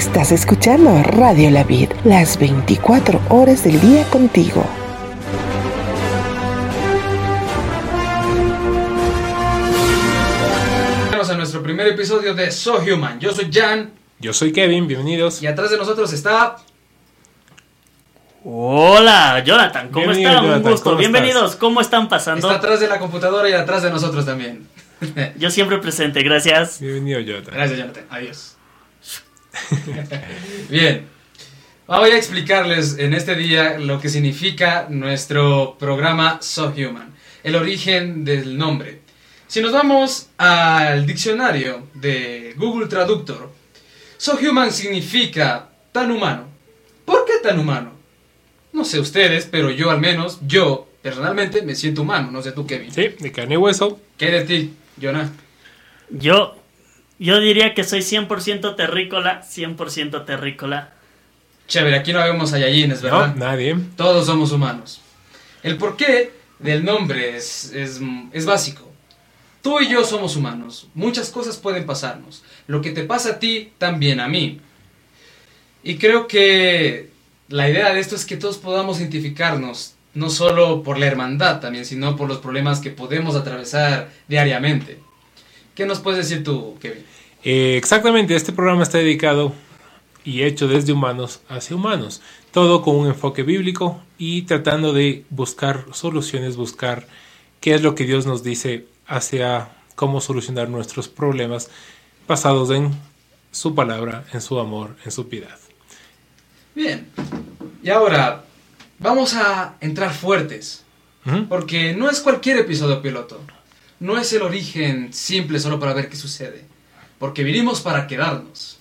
Estás escuchando Radio La Vid, las 24 horas del día contigo. Bienvenidos a nuestro primer episodio de So Human. Yo soy Jan Yo soy Kevin, bienvenidos. y atrás de nosotros está Hola, Jonathan, ¿cómo Bienvenido, están? Jonathan, Un gusto, ¿cómo bienvenidos, ¿cómo están pasando? está atrás de la computadora y atrás de nosotros también. Yo siempre presente, gracias. Bienvenido, Jonathan. Gracias, Jonathan. Adiós. Bien. Voy a explicarles en este día lo que significa nuestro programa So Human, el origen del nombre. Si nos vamos al diccionario de Google Traductor, So Human significa tan humano. ¿Por qué tan humano? No sé ustedes, pero yo al menos, yo personalmente me siento humano. No sé tú, Kevin. Sí, de carne y hueso. ¿Qué de ti, Jonah? Yo, yo diría que soy 100% terrícola, 100% terrícola. Chévere, aquí no vemos a Yayines, ¿verdad? No, nadie. Todos somos humanos. El porqué del nombre es, es, es básico. Tú y yo somos humanos. Muchas cosas pueden pasarnos. Lo que te pasa a ti, también a mí. Y creo que la idea de esto es que todos podamos identificarnos, no solo por la hermandad también, sino por los problemas que podemos atravesar diariamente. ¿Qué nos puedes decir tú, Kevin? Eh, exactamente, este programa está dedicado y hecho desde humanos hacia humanos. Todo con un enfoque bíblico y tratando de buscar soluciones, buscar qué es lo que Dios nos dice hacia cómo solucionar nuestros problemas basados en su palabra, en su amor, en su piedad. Bien. Y ahora, vamos a entrar fuertes. Porque no es cualquier episodio piloto. No es el origen simple solo para ver qué sucede. Porque vinimos para quedarnos.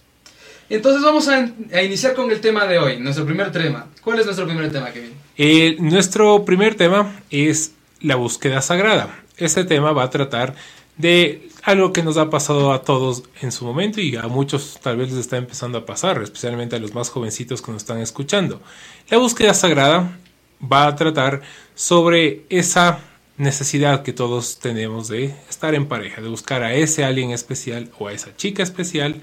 Entonces vamos a, iniciar con el tema de hoy, nuestro primer tema. ¿Cuál es nuestro primer tema, Kevin? Eh, nuestro primer tema es la búsqueda sagrada. Este tema va a tratar de algo que nos ha pasado a todos en su momento y a muchos tal vez les está empezando a pasar, especialmente a los más jovencitos que nos están escuchando. La búsqueda sagrada va a tratar sobre esa necesidad que todos tenemos de estar en pareja, de buscar a ese alguien especial o a esa chica especial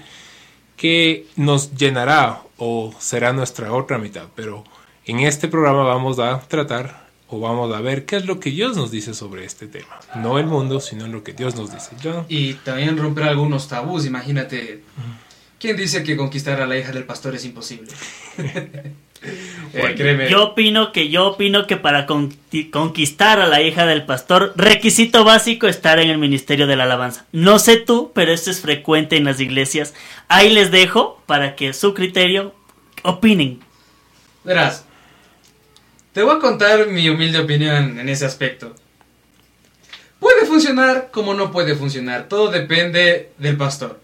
que nos llenará o será nuestra otra mitad. Pero en este programa vamos a tratar o vamos a ver qué es lo que Dios nos dice sobre este tema. No el mundo, sino lo que Dios nos dice. Yo, Y también romper algunos tabús, imagínate. ¿Quién dice que conquistar a la hija del pastor es imposible? Eh. Yo opino que yo opino que para conqui- conquistar a la hija del pastor, requisito básico estar en el ministerio de la alabanza. No sé tú, pero esto es frecuente en las iglesias. Ahí les dejo para que su criterio opinen. Verás, te voy a contar mi humilde opinión en ese aspecto. Puede funcionar como no puede funcionar, todo depende del pastor.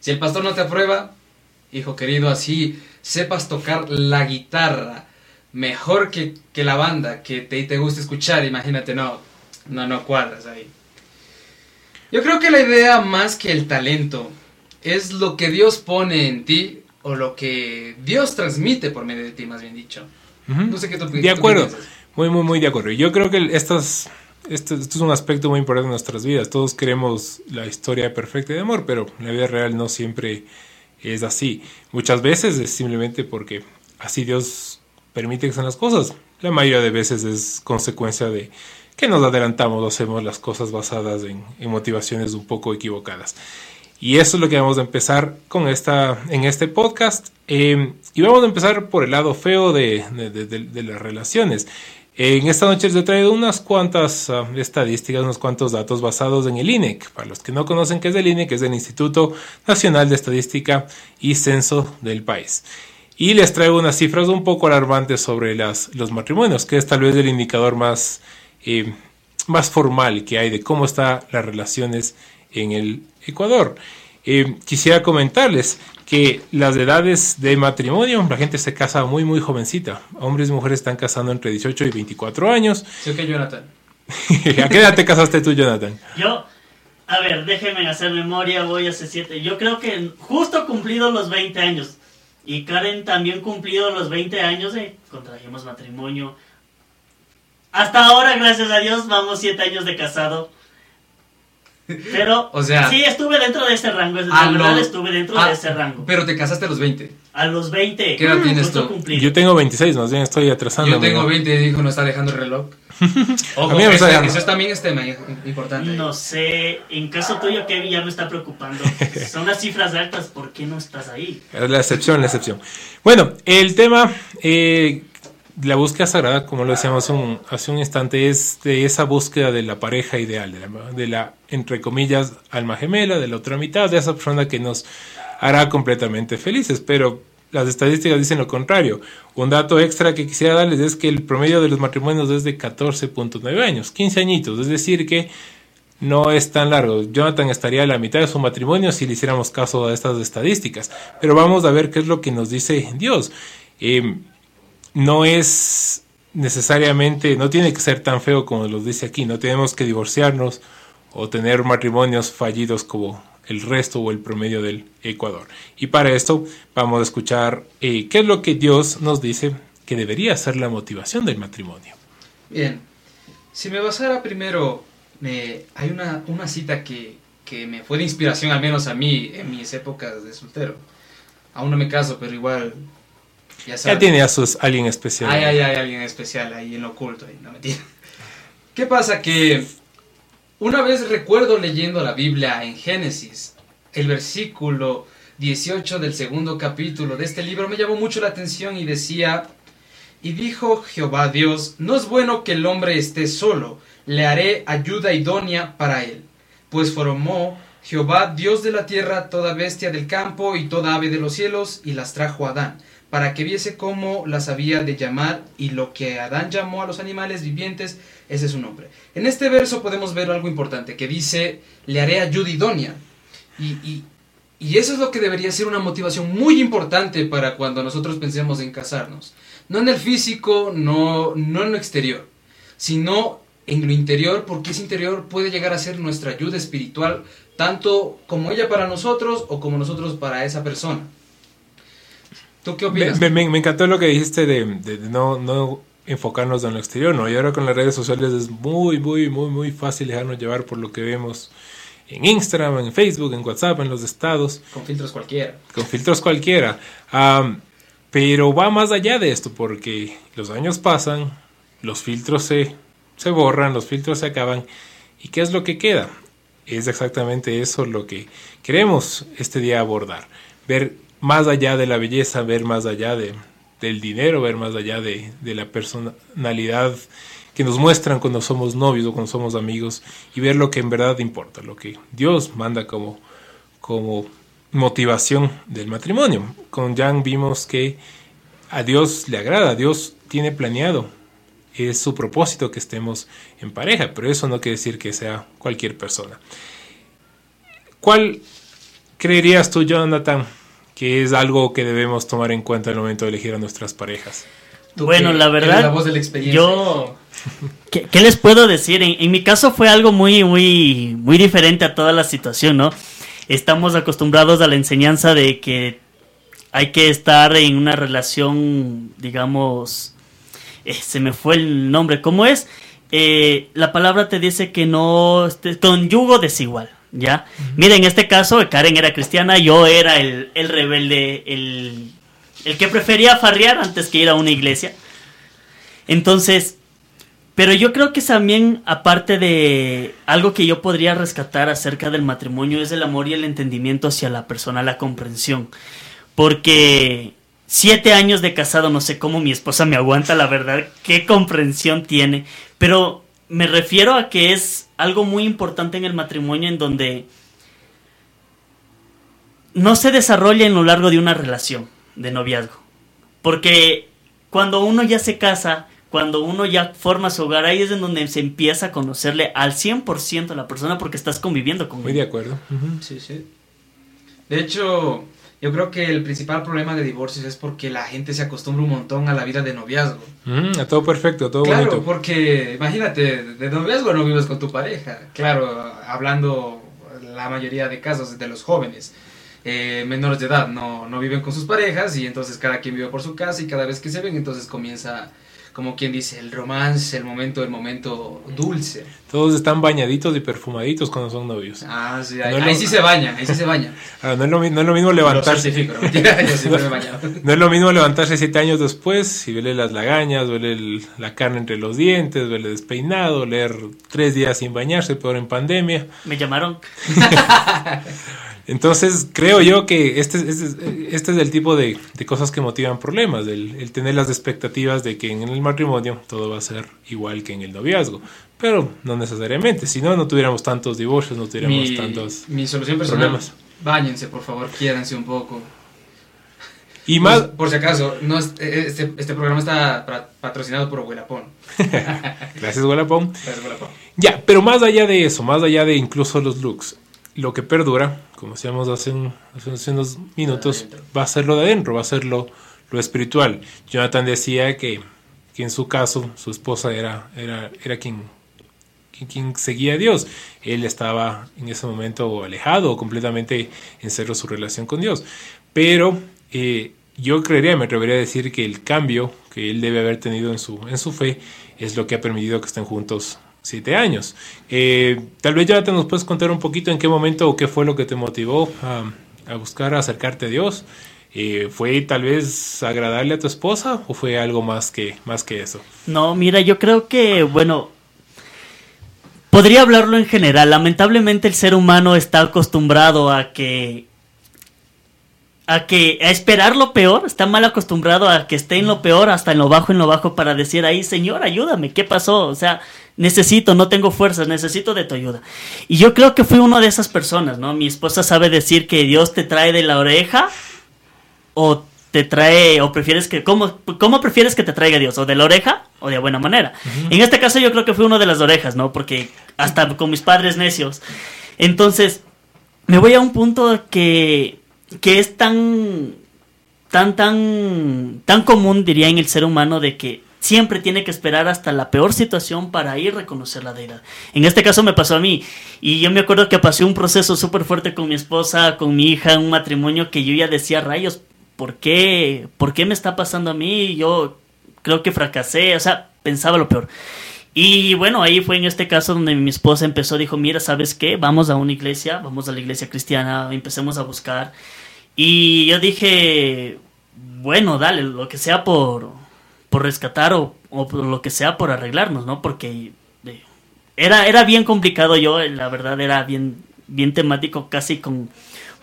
Si el pastor no te aprueba, hijo querido, así sepas tocar la guitarra mejor que, que la banda, que te, te gusta escuchar, imagínate, no, no, no cuadras ahí. Yo creo que la idea más que el talento es lo que Dios pone en ti o lo que Dios transmite por medio de ti, más bien dicho. No sé qué tú De acuerdo, muy, muy, muy de acuerdo. Yo creo que estas, esto, esto es un aspecto muy importante de nuestras vidas. Todos queremos la historia perfecta de amor, pero la vida real no siempre es así. Muchas veces es simplemente porque así Dios permite que sean las cosas. La mayoría de veces es consecuencia de que nos adelantamos o hacemos las cosas basadas en, motivaciones un poco equivocadas. Y eso es lo que vamos a empezar con esta, en este podcast. Eh, y vamos a empezar por el lado feo de las relaciones. En esta noche les he traído unas cuantas ah, estadísticas, unos cuantos datos basados en el INEC. Para los que no conocen qué es el INEC, es el Instituto Nacional de Estadística y Censo del país. Y les traigo unas cifras un poco alarmantes sobre los matrimonios, que es tal vez el indicador más, eh, más formal que hay de cómo están las relaciones en el Ecuador. Eh, quisiera comentarles que las edades de matrimonio, la gente se casa muy muy jovencita. Hombres y mujeres están casando entre 18 y 24 años. Sí, ok, Jonathan. ¿A qué edad te casaste tú, Jonathan? Yo, a ver, déjenme hacer memoria, voy hace siete. Yo creo que justo cumplido los 20 años. Y Karen también cumplido los 20 años, eh, contrajimos matrimonio. Hasta ahora, gracias a Dios, vamos siete años de casado. Pero, O sea- sí, estuve dentro de ese rango. Es A la verdad, lo- estuve dentro Ah, de ese rango. Pero te casaste a los 20. A los 20. ¿Qué edad mm, tienes tú? Yo tengo 26, más bien estoy atrasando. Yo tengo 20 y dijo, no está dejando el reloj. Ojo, A mí me eso, está eso es también es tema importante. No sé, en caso tuyo, Kevin, ya me está preocupando. Son las cifras altas, ¿por qué no estás ahí? Es la excepción, la excepción. Bueno, el tema eh, la búsqueda sagrada, como lo decíamos un- hace un instante, es de esa búsqueda de la pareja ideal, de la, entre comillas, alma gemela, de la otra mitad, de esa persona que nos hará completamente felices. Pero las estadísticas dicen lo contrario. Un dato extra que quisiera darles es que el promedio de los matrimonios es de 14.9 años, 15 añitos, es decir que no es tan largo. Jonathan estaría a la mitad de su matrimonio si le hiciéramos caso a estas estadísticas. Pero vamos a ver qué es lo que nos dice Dios. Eh, no es necesariamente, no tiene que ser tan feo como nos dice aquí. No tenemos que divorciarnos o tener matrimonios fallidos como el resto o el promedio del Ecuador. Y para esto vamos a escuchar eh, qué es lo que Dios nos dice que debería ser la motivación del matrimonio. Bien, si me basara primero, me, hay una, una cita que, que me fue de inspiración, al menos a mí, en mis épocas de soltero. Aún no me caso, pero igual, ya tiene a sus alguien especial. Ay, ay, ay, alguien especial ahí en lo oculto, ahí, no mentira. ¿Qué pasa? Que una vez recuerdo leyendo la Biblia en Génesis, el versículo 18 del segundo capítulo de este libro me llamó mucho la atención y decía, y dijo Jehová Dios, no es bueno que el hombre esté solo, le haré ayuda idónea para él, pues formó Jehová Dios de la tierra toda bestia del campo y toda ave de los cielos y las trajo a Adán para que viese cómo las había de llamar y lo que Adán llamó a los animales vivientes, ese es su nombre. En este verso podemos ver algo importante que dice, le haré ayuda idónea. Y, y, y eso es lo que debería ser una motivación muy importante para cuando nosotros pensemos en casarnos. No en el físico, no, no en lo exterior, sino en lo interior, porque ese interior puede llegar a ser nuestra ayuda espiritual, tanto como ella para nosotros o como nosotros para esa persona. ¿Tú qué opinas? me- me- me encantó lo que dijiste de, de- de no, no enfocarnos en lo exterior, ¿no? Y ahora con las redes sociales es muy, muy, muy, muy fácil dejarnos llevar por lo que vemos en Instagram, en Facebook, en WhatsApp, en los estados, Con filtros cualquiera. con filtros cualquiera. Pero va más allá de esto, porque los años pasan, los filtros se, se borran, los filtros se acaban, ¿y qué es lo que queda? Es exactamente eso lo que queremos este día abordar. Ver más allá de la belleza, ver más allá de, del dinero, ver más allá de, de la personalidad que nos muestran cuando somos novios o cuando somos amigos y ver lo que en verdad importa, lo que Dios manda como, como motivación del matrimonio. Con Jan vimos que a Dios le agrada, Dios tiene planeado, es su propósito que estemos en pareja, pero eso no quiere decir que sea cualquier persona. ¿Cuál creerías tú, Jonathan, que es algo que debemos tomar en cuenta al momento de elegir a nuestras parejas? Bueno, la verdad, la voz de la experiencia. Yo, ¿qué, qué les puedo decir? En, en mi caso fue algo muy, muy, muy diferente a toda la situación, ¿no? Estamos acostumbrados a la enseñanza de que hay que estar en una relación, digamos, eh, se me fue el nombre, ¿cómo es? Eh, la palabra te dice que no, estés con yugo desigual, ¿ya? Mira, en este caso, Karen era cristiana, yo era el, el rebelde, el, el que prefería farrear antes que ir a una iglesia. Entonces, pero yo creo que también, aparte de algo que yo podría rescatar acerca del matrimonio, es el amor y el entendimiento hacia la persona, la comprensión. Porque siete años de casado, no sé cómo mi esposa me aguanta, la verdad, qué comprensión tiene. Pero me refiero a que es algo muy importante en el matrimonio en donde no se desarrolla en lo largo de una relación de noviazgo. Porque cuando uno ya se casa, cuando uno ya forma su hogar, ahí es en donde se empieza a conocerle al 100% a la persona porque estás conviviendo con Muy de ella. acuerdo. Sí, sí. De hecho, yo creo que el principal problema de divorcios es porque la gente se acostumbra un montón a la vida de noviazgo. Mm, a todo perfecto, a todo claro, bonito. porque imagínate, de noviazgo no vives con tu pareja. Claro, hablando la mayoría de casos de los jóvenes. eh, menores de edad no, no viven con sus parejas y entonces cada quien vive por su casa y cada vez que se ven entonces comienza como quien dice, el romance, el momento, el momento dulce. Todos están bañaditos y perfumaditos cuando son novios. Ah, sí, ahí, No es ahí lo- sí se baña, ahí sí se baña. Ahora, no, es lo, no es lo mismo Lo levantarse. certifico, ¿no? Mentira, yo. No es lo mismo levantarse siete años después y verle las lagañas, verle el- la carne entre los dientes, verle despeinado, leer tres días sin bañarse, peor en pandemia. Me llamaron. Entonces, creo yo que este, es- este, es- este es el tipo de, de cosas que motivan problemas, el, el tener las expectativas de que en el matrimonio todo va a ser igual que en el noviazgo. Pero no necesariamente, si no, no tuviéramos tantos divorcios, no tuviéramos Mi, tantos... mi solución personal, problemas. báñense, por favor, quiéranse un poco. Y más, Por, si acaso, no eh, este, este programa está patrocinado por Huelapón. gracias, Gualapón. Gracias, Huelapón. Ya, pero más allá de eso, más allá de incluso los looks, lo que perdura, como decíamos hace, un- hace- unos minutos, va a ser lo de adentro, va a ser lo, lo espiritual. Jonathan decía que, que en su caso su esposa era, era, era quien, quien, quien seguía a Dios. Él estaba en ese momento alejado completamente en cero su relación con Dios. Pero eh, yo creería, me atrevería a decir que el cambio que él debe haber tenido en su, en su fe es lo que ha permitido que estén juntos siete años. Eh, tal vez ya te nos puedes contar un poquito en qué momento o qué fue lo que te motivó a, a buscar acercarte a Dios. Eh, ¿Fue tal vez agradarle a tu esposa o fue algo más que, más que eso? No, mira, yo creo que, bueno, podría hablarlo en general. Lamentablemente el ser humano está acostumbrado a que a que a esperar lo peor, está mal acostumbrado a que esté en lo peor, hasta en lo bajo, en lo bajo para decir ahí, "Señor, ayúdame, ¿qué pasó?" O sea, necesito, no tengo fuerzas, necesito de tu ayuda. Y yo creo que fui una de esas personas, ¿no? Mi esposa sabe decir que Dios te trae de la oreja o te trae, o prefieres que, ¿cómo, cómo prefieres que te traiga Dios? ¿O de la oreja o de buena manera? En este caso yo creo que fue uno de las orejas, ¿no? Porque hasta con mis padres necios. Entonces, me voy a un punto que, que es tan, tan, tan, tan común, diría, en el ser humano de que siempre tiene que esperar hasta la peor situación para ir a reconocer la deidad. En este caso me pasó a mí. Y yo me acuerdo que pasé un proceso súper fuerte con mi esposa, con mi hija, un matrimonio que yo ya decía, rayos, ¿por qué? ¿Por qué me está pasando a mí? Yo creo que fracasé, o sea, pensaba lo peor. Y bueno, ahí fue en este caso donde mi esposa empezó, dijo, mira, ¿sabes qué? Vamos a una iglesia, vamos a la iglesia cristiana, empecemos a buscar. Y yo dije, bueno, dale, lo que sea por, por rescatar o, o por lo que sea por arreglarnos, ¿no? Porque eh, era, era bien complicado yo, eh, la verdad era bien, bien temático, casi con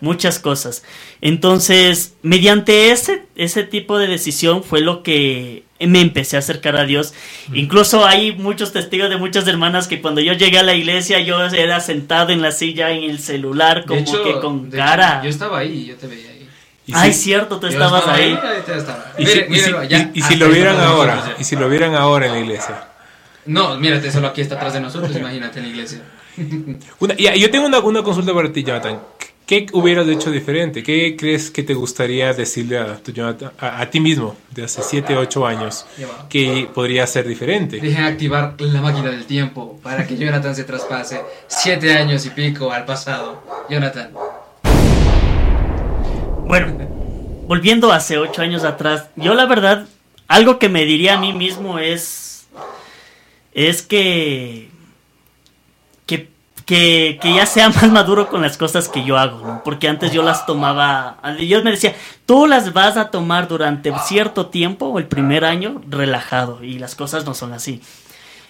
muchas cosas. Entonces, mediante ese, ese tipo de decisión fue lo que me empecé a acercar a Dios. Incluso hay muchos testigos de muchas hermanas que cuando yo llegué a la iglesia yo era sentado en la silla en el celular como hecho, que con hecho, cara. yo estaba ahí, yo te veía ahí. Y Ay, si- cierto, tú estabas estaba ahí. y si- lo vieran ahora, y si lo vieran ahora en la iglesia. No, mírate, solo aquí está atrás de nosotros, imagínate en la iglesia. Una- ya, yo tengo una, una consulta para ti, Jonathan. ¿Qué hubieras hecho diferente? ¿Qué crees que te gustaría decirle a, tu Jonathan- a, a ti mismo de hace 7, 8 años que podría ser diferente? Dejen activar la máquina del tiempo para que Jonathan se traspase siete años y pico al pasado. Jonathan. Bueno, volviendo hace ocho años atrás, yo la verdad, algo que me diría a mí mismo es, es que, que, que, ya sea más maduro con las cosas que yo hago. Porque antes yo las tomaba, yo me decía, tú las vas a tomar durante cierto tiempo el primer año relajado y las cosas no son así.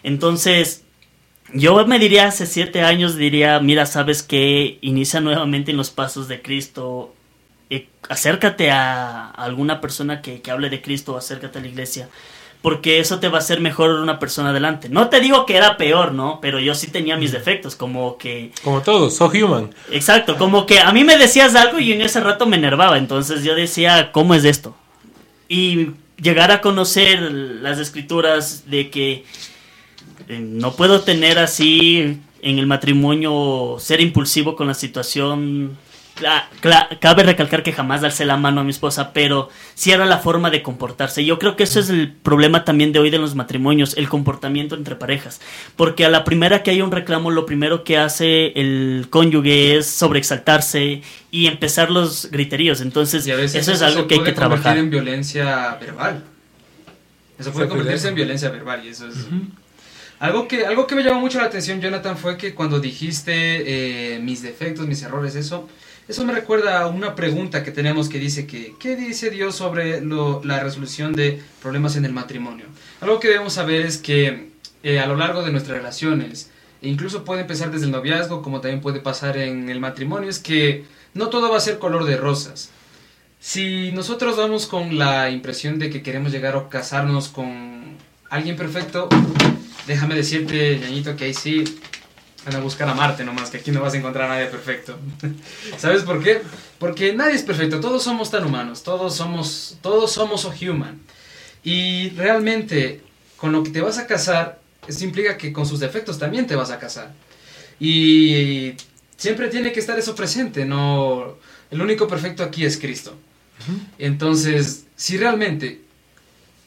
Entonces, yo me diría hace siete años, diría, mira, sabes que inicia nuevamente en los pasos de Cristo, eh, acércate a, a alguna persona que, que hable de Cristo, acércate a la iglesia, porque eso te va a hacer mejor una persona adelante. No te digo que era peor, ¿no? Pero yo sí tenía mis defectos, como que... Como todos, so human. Exacto, como que a mí me decías algo y en ese rato me enervaba, entonces yo decía, ¿cómo es esto? Y llegar a conocer las escrituras de que eh, no puedo tener así en el matrimonio, ser impulsivo con la situación. Cla- cla- cabe recalcar que jamás darse la mano a mi esposa, pero sí era la forma de comportarse. Yo creo que eso es el problema también de hoy de los matrimonios, el comportamiento entre parejas. Porque a la primera que hay un reclamo, lo primero que hace el cónyuge es sobreexaltarse y empezar los griteríos. Entonces, Y a veces eso es algo que hay que trabajar. convertir en violencia verbal. Eso puede convertirse en violencia verbal y eso es... Algo que, algo que me llamó mucho la atención, Jonathan, fue que cuando dijiste eh, mis defectos, mis errores, eso, eso me recuerda a una pregunta que tenemos que dice que, ¿qué dice Dios sobre la resolución de problemas en el matrimonio? Algo que debemos saber es que eh, a lo largo de nuestras relaciones, e incluso puede empezar desde el noviazgo, como también puede pasar en el matrimonio, es que no todo va a ser color de rosas. Si nosotros vamos con la impresión de que queremos llegar a casarnos con alguien perfecto, déjame decirte, ñañito, que ahí sí van a buscar a Marte nomás, que aquí no vas a encontrar a nadie perfecto. ¿Sabes por qué? Porque nadie es perfecto, todos somos tan humanos, todos somos, todos somos so human. Y realmente, con lo que te vas a casar, eso implica que con sus defectos también te vas a casar. Y siempre tiene que estar eso presente, no... El único perfecto aquí es Cristo. Entonces, si realmente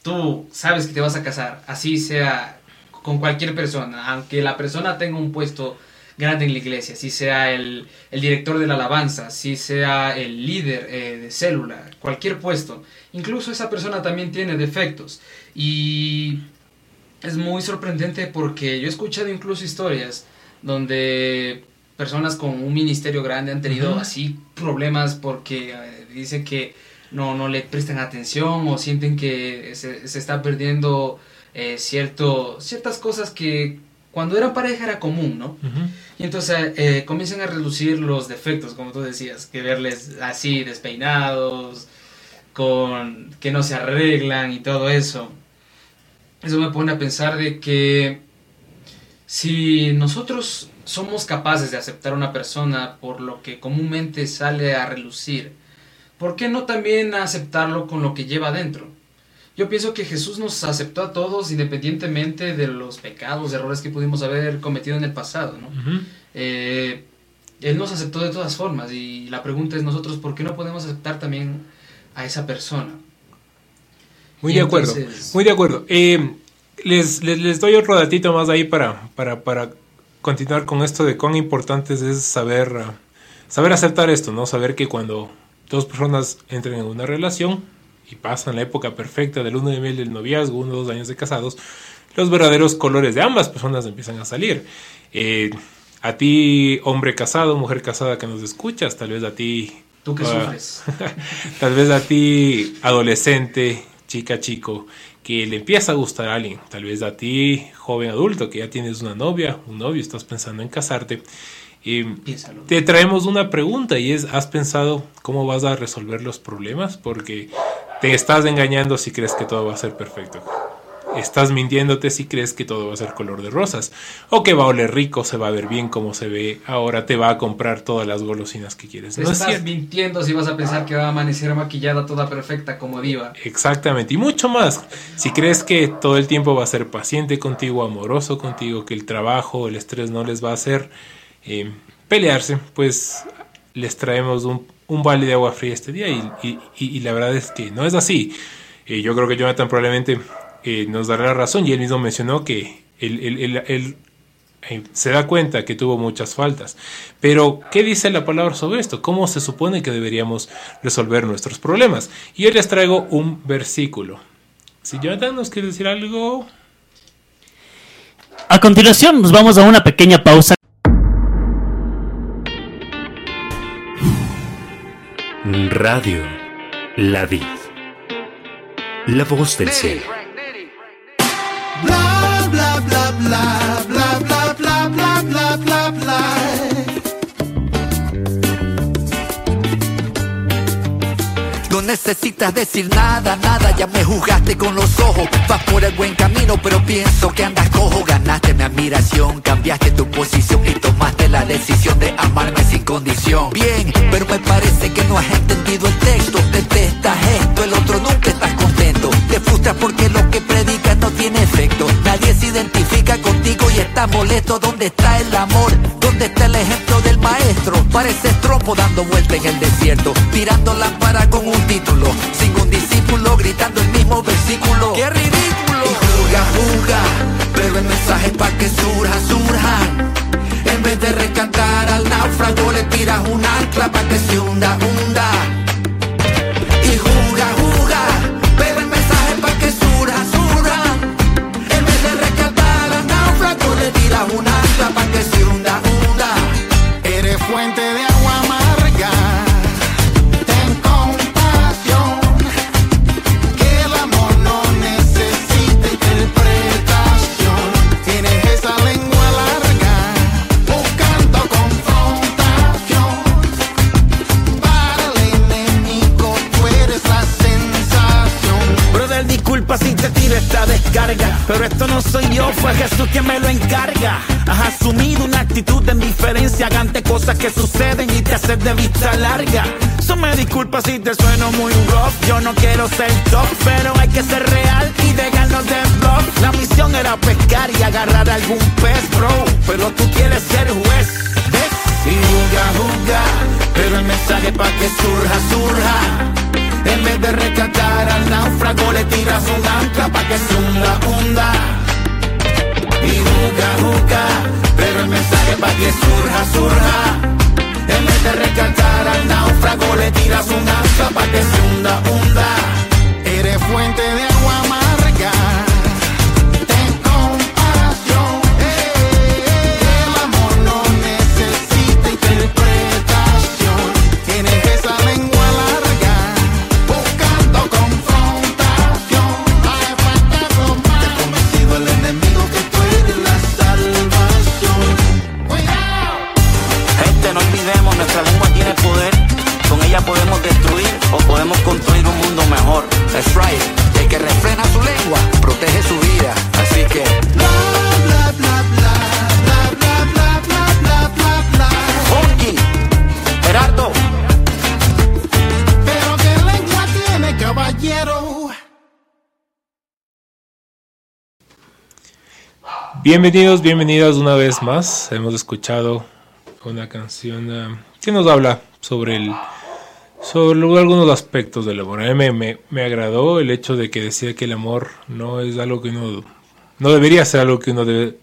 tú sabes que te vas a casar, así sea con cualquier persona, aunque la persona tenga un puesto grande en la iglesia, si sea el, el director de la alabanza, si sea el líder eh, de célula, cualquier puesto, incluso esa persona también tiene defectos. Y es muy sorprendente porque yo he escuchado incluso historias donde personas con un ministerio grande han tenido así problemas porque eh, dicen que no, no le prestan atención o sienten que se, se está perdiendo eh, cierto, ciertas cosas que cuando eran pareja era común, ¿no? Y entonces eh, comienzan a reducir los defectos, como tú decías, que verles así despeinados, con que no se arreglan y todo eso. Eso me pone a pensar de que si nosotros somos capaces de aceptar a una persona por lo que comúnmente sale a relucir, ¿por qué no también aceptarlo con lo que lleva adentro? Yo pienso que Jesús nos aceptó a todos independientemente de los pecados, errores que pudimos haber cometido en el pasado, ¿no? Eh, él nos aceptó de todas formas y la pregunta es nosotros, ¿por qué no podemos aceptar también a esa persona? Muy Y de acuerdo, muy de acuerdo. Eh, les, les, les doy otro datito más ahí para, para, para continuar con esto de cuán importante es saber, saber aceptar esto, ¿no? Saber que cuando dos personas entran en una relación y pasan la época perfecta del uno de miel del noviazgo, uno o dos años de casados, los verdaderos colores de ambas personas empiezan a salir. Eh, a ti, hombre casado, mujer casada que nos escuchas, tal vez a ti ¿Tú qué Ah. sufres? Tal vez a ti, adolescente, chica, chico, que le empieza a gustar a alguien. Tal vez a ti, joven adulto, que ya tienes una novia, un novio, estás pensando en casarte. Y Piénsalo. te traemos una pregunta y es, ¿has pensado cómo vas a resolver los problemas? Porque te estás engañando si crees que todo va a ser perfecto. Estás mintiéndote si crees que todo va a ser color de rosas. O que va a oler rico, se va a ver bien como se ve. Ahora te va a comprar todas las golosinas que quieres. Te No es estás cierto. mintiendo si vas a pensar que va a amanecer maquillada toda perfecta como diva. Exactamente, y mucho más. Si crees que todo el tiempo va a ser paciente contigo, amoroso contigo, que el trabajo, el estrés no les va a hacer eh, pelearse, pues les traemos un, un balde de agua fría este día y, la verdad es que no es así. Eh, yo creo que Jonathan probablemente eh, nos dará la razón y él mismo mencionó que él, él- él- él, eh, se da cuenta que tuvo muchas faltas. Pero, ¿qué dice la palabra sobre esto? ¿Cómo se supone que deberíamos resolver nuestros problemas? Y hoy les traigo un versículo. Si Jonathan nos quiere decir algo... A continuación nos vamos a una pequeña pausa. Radio La Vid. La voz del cielo. Necesitas decir nada, nada, ya me juzgaste con los ojos. Vas por el buen camino, pero pienso que andas cojo. Ganaste mi admiración, cambiaste tu posición y tomaste la decisión de amarme sin condición. Bien, pero me parece que no has entendido el texto. Detestas esto, el otro nunca estás contento. Te frustras porque lo que predicas tiene efecto. Nadie se identifica contigo y estás molesto. ¿Dónde está el amor? ¿Dónde está el ejemplo del maestro? Pareces trompo dando vuelta en el desierto, tirando lámpara con un título, sin un discípulo gritando el mismo versículo. ¡Qué ridículo! Y juzga, pero el mensaje es pa' que surja, surjan. En vez de rescatar al náufrago, le tiras un ancla pa' que se hunda, hunda. Pero esto no soy yo, fue Jesús quien me lo encarga. Has asumido una actitud de indiferencia ante cosas que suceden y te haces de vista larga. So me disculpa si te sueno muy rough. Yo no quiero ser top, pero hay que ser real y dejarnos de bluff. La misión era pescar y agarrar algún pez, bro. Pero tú quieres ser juez. Y juga, juga, pero el mensaje pa' que surja, surja. En vez de rescatar al náufrago le tiras un ancla pa' que se hunda, hunda. Y juga, juga, pero el mensaje pa' que surja, surja. En vez de rescatar al náufrago le tiras un ancla pa' que se hunda, hunda. Eres fuente de Bienvenidos, bienvenidas una vez más. Hemos escuchado una canción ah, que nos habla sobre el sobre algunos aspectos del amor. A mí me, me- agradó el hecho de que decía que el amor no es algo que uno no debería ser algo que uno debe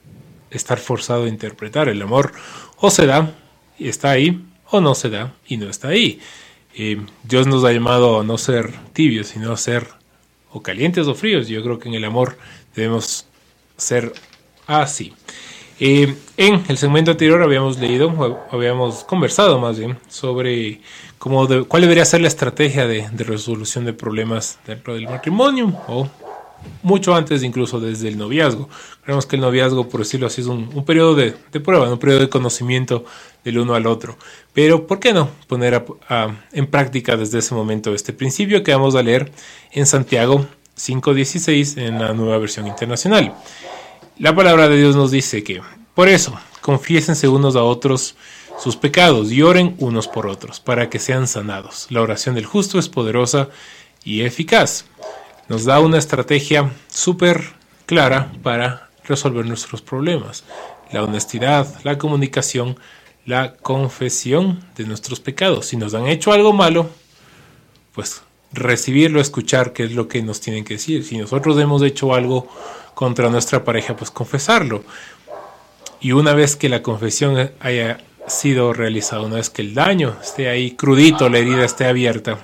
estar forzado a interpretar. El amor o se da y está ahí o no se da y no está ahí. Eh, Dios nos ha llamado a no ser tibios, sino a ser o calientes o fríos. Yo creo que en el amor debemos ser así. Eh, en el segmento anterior habíamos leído, habíamos conversado más bien, sobre cómo cuál debería ser la estrategia de, resolución de problemas dentro del matrimonio, o mucho antes incluso desde el noviazgo. Creemos que el noviazgo, por decirlo así, es un, un periodo de, prueba, un periodo de conocimiento del uno al otro. Pero, ¿por qué no poner en práctica desde ese momento este principio que vamos a leer en Santiago 5.16 en la nueva versión internacional? La palabra de Dios nos dice que, por eso, confiésense unos a otros sus pecados y oren unos por otros para que sean sanados. La oración del justo es poderosa y eficaz. Nos da una estrategia súper clara para resolver nuestros problemas. La honestidad, la comunicación, la confesión de nuestros pecados. Si nos han hecho algo malo, pues recibirlo, escuchar qué es lo que nos tienen que decir. Si nosotros hemos hecho algo contra nuestra pareja, pues confesarlo. Y una vez que la confesión haya sido realizada, una vez que el daño esté ahí crudito, la herida esté abierta,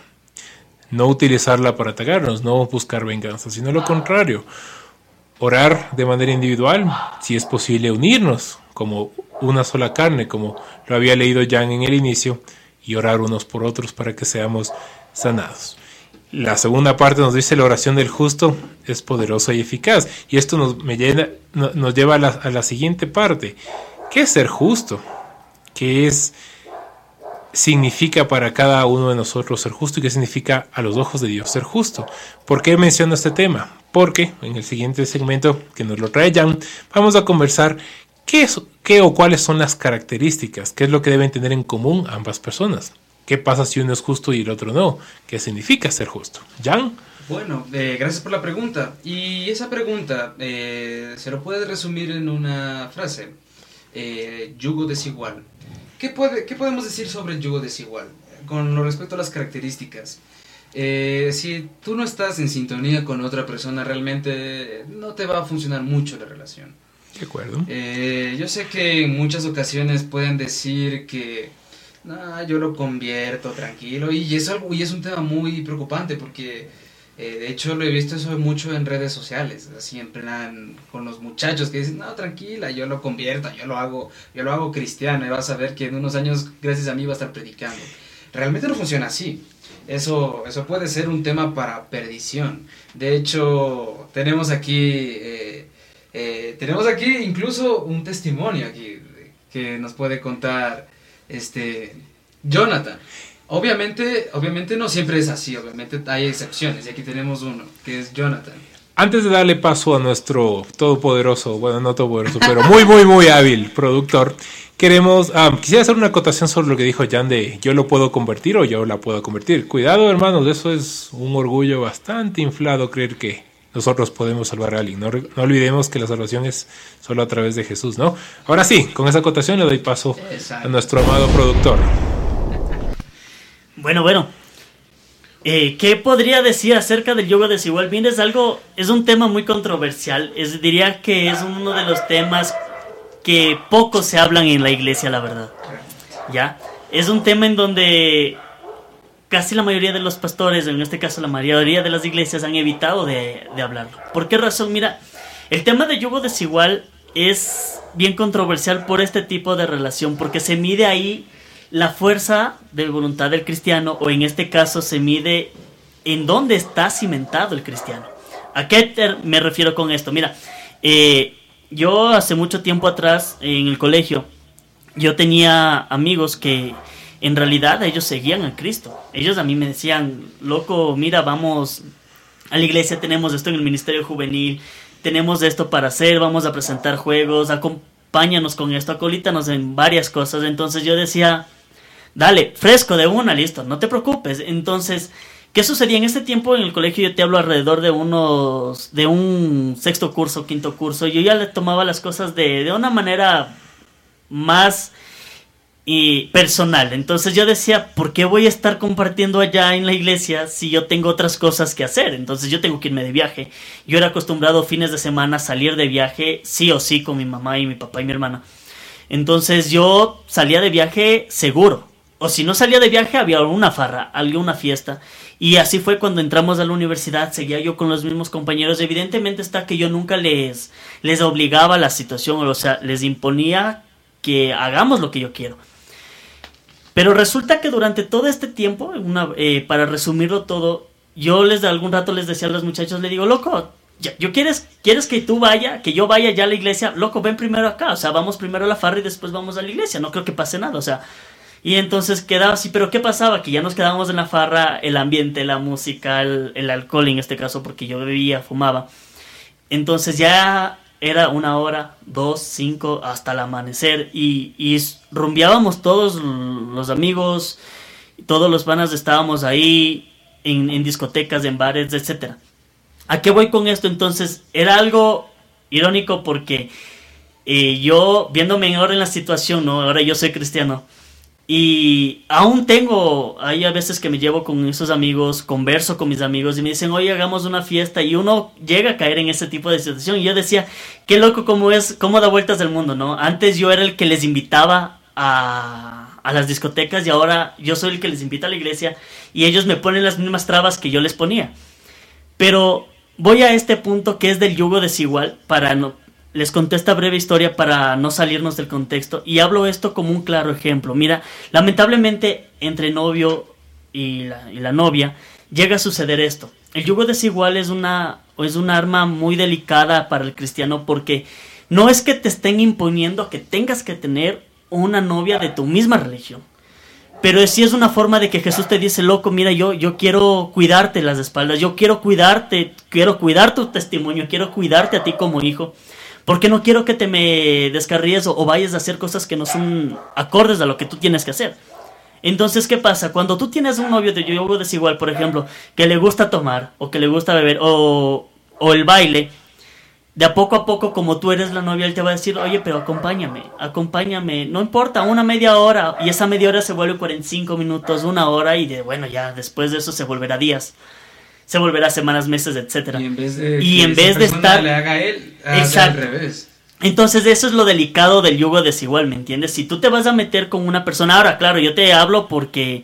no utilizarla para atacarnos, no buscar venganza, sino lo contrario. Orar de manera individual, si es posible unirnos como una sola carne, como lo había leído Jan en el inicio, y orar unos por otros para que seamos sanados. La segunda parte nos dice la oración del justo es poderosa y eficaz. Y esto nos, me llena- no- nos lleva a la, a la siguiente parte. ¿Qué es ser justo? ¿Qué es significa para cada uno de nosotros ser justo y qué significa a los ojos de Dios ser justo? ¿Por qué menciono este tema? Porque en el siguiente segmento que nos lo trae Jan, vamos a conversar qué, es, qué o cuáles son las características, qué es lo que deben tener en común ambas personas. ¿Qué pasa si uno es justo y el otro no? ¿Qué significa ser justo? Jan, Bueno, eh, gracias por la pregunta. Y esa pregunta eh, se lo puede resumir en una frase. Eh, yugo desigual. ¿Qué, puede, ¿Qué podemos decir sobre el yugo desigual? Con lo respecto a las características. Si tú no estás en sintonía con otra persona, realmente no te va a funcionar mucho la relación. de acuerdo. Yo sé que en muchas ocasiones pueden decir que "No, yo lo convierto tranquilo y es algo y es un tema muy preocupante porque eh, de hecho lo he visto eso mucho en redes sociales, así en plan con los muchachos que dicen, "No, tranquila, yo lo convierto, yo lo hago, yo lo hago cristiano y vas a ver que en unos años gracias a mí va a estar predicando." Realmente no funciona así. Eso, eso puede ser un tema para perdición. De hecho, tenemos aquí eh, eh, tenemos aquí incluso un testimonio aquí que nos puede contar este Jonathan. Obviamente, obviamente no siempre es así, obviamente hay excepciones y aquí tenemos uno que es Jonathan. Antes de darle paso a nuestro todopoderoso, bueno, no todopoderoso, pero muy, muy, muy hábil productor, queremos, ah, quisiera hacer una acotación sobre lo que dijo Jan de yo lo puedo convertir o yo la puedo convertir. Cuidado, hermanos, eso es un orgullo bastante inflado creer que nosotros podemos salvar a alguien. No, no olvidemos que la salvación es solo a través de Jesús, ¿no? Ahora sí, con esa acotación le doy paso Exacto. a nuestro amado productor. Bueno, bueno. Eh, ¿Qué podría decir acerca del yoga desigual? Bien, es algo, es un tema muy controversial. Es, diría que es uno de los temas que poco se hablan en la iglesia, la verdad. ¿Ya? Es un tema en donde casi la mayoría de los pastores, en este caso la mayoría de las iglesias, han evitado de, hablarlo. ¿Por qué razón? Mira, el tema de yugo desigual es bien controversial por este tipo de relación, porque se mide ahí la fuerza de voluntad del cristiano, o en este caso se mide en dónde está cimentado el cristiano. ¿A qué me refiero con esto? Mira, eh, yo hace mucho tiempo atrás en el colegio, yo tenía amigos que en realidad ellos seguían a Cristo. Ellos a mí me decían, loco, mira, vamos a la iglesia, tenemos esto en el ministerio juvenil, tenemos esto para hacer, vamos a presentar juegos, acompáñanos con esto, acolítanos en varias cosas. Entonces yo decía, dale, fresco de una, listo, no te preocupes. Entonces, ¿qué sucedía en este tiempo en el colegio? Yo te hablo alrededor de unos, de un sexto curso, quinto curso. Yo ya le tomaba las cosas de, de una manera más y personal. Entonces yo decía, ¿por qué voy a estar compartiendo allá en la iglesia si yo tengo otras cosas que hacer? Entonces yo tengo que irme de viaje. Yo era acostumbrado fines de semana salir de viaje sí o sí con mi mamá y mi papá y mi hermana. Entonces yo salía de viaje seguro. O si no salía de viaje había alguna farra, alguna fiesta. Y así fue cuando entramos a la universidad, seguía yo con los mismos compañeros. Evidentemente está que yo nunca les, les obligaba a la situación, o sea, les imponía que hagamos lo que yo quiero. Pero resulta que durante todo este tiempo, eh, para resumirlo todo, yo les de algún rato les decía a los muchachos, le digo, loco, yo quieres, quieres que tú vaya, que yo vaya ya a la iglesia, loco, ven primero acá, o sea, vamos primero a la farra y después vamos a la iglesia, no creo que pase nada, o sea, y entonces quedaba así, pero ¿qué pasaba? Que ya nos quedábamos en la farra, el ambiente, la música, el, el alcohol en este caso, porque yo bebía, fumaba. Entonces ya era una hora, dos, cinco, hasta el amanecer. Y, y rumbeábamos todos los amigos, todos los panas estábamos ahí en, discotecas, en bares, etcétera. ¿A qué voy con esto? Entonces, era algo irónico porque eh, yo, viéndome ahora en la situación, ¿no? Ahora yo soy cristiano. Y aún tengo, hay a veces que me llevo con esos amigos, converso con mis amigos y me dicen, oye, hagamos una fiesta y uno llega a caer en ese tipo de situación. Y yo decía, qué loco cómo es, cómo da vueltas del mundo, ¿no? Antes yo era el que les invitaba a, a las discotecas y ahora yo soy el que les invita a la iglesia y ellos me ponen las mismas trabas que yo les ponía. Pero voy a este punto que es del yugo desigual para no, les conté esta breve historia para no salirnos del contexto y hablo esto como un claro ejemplo. Mira, lamentablemente entre novio y la, y la novia llega a suceder esto. El yugo desigual es una es un arma muy delicada para el cristiano porque no es que te estén imponiendo que tengas que tener una novia de tu misma religión. Pero sí es una forma de que Jesús te dice, loco, mira, yo, yo quiero cuidarte las espaldas, yo quiero cuidarte, quiero cuidar tu testimonio, quiero cuidarte a ti como hijo. Porque no quiero que te me descarríes o, vayas a hacer cosas que no son acordes a lo que tú tienes que hacer. Entonces, ¿qué pasa? Cuando tú tienes un novio de yugo desigual, por ejemplo, que le gusta tomar, o que le gusta beber, o, o el baile, de a poco a poco, como tú eres la novia, él te va a decir, oye, pero acompáñame, acompáñame, no importa, una media hora, y esa media hora se vuelve 45 minutos, una hora, y de, bueno, ya después de eso se volverá días, se volverá semanas, meses, etcétera. Y en vez de, Y en vez de estar- le haga él, Exacto. al revés. Entonces eso es lo delicado del yugo desigual, ¿me entiendes? Si tú te vas a meter con una persona, ahora claro, yo te hablo porque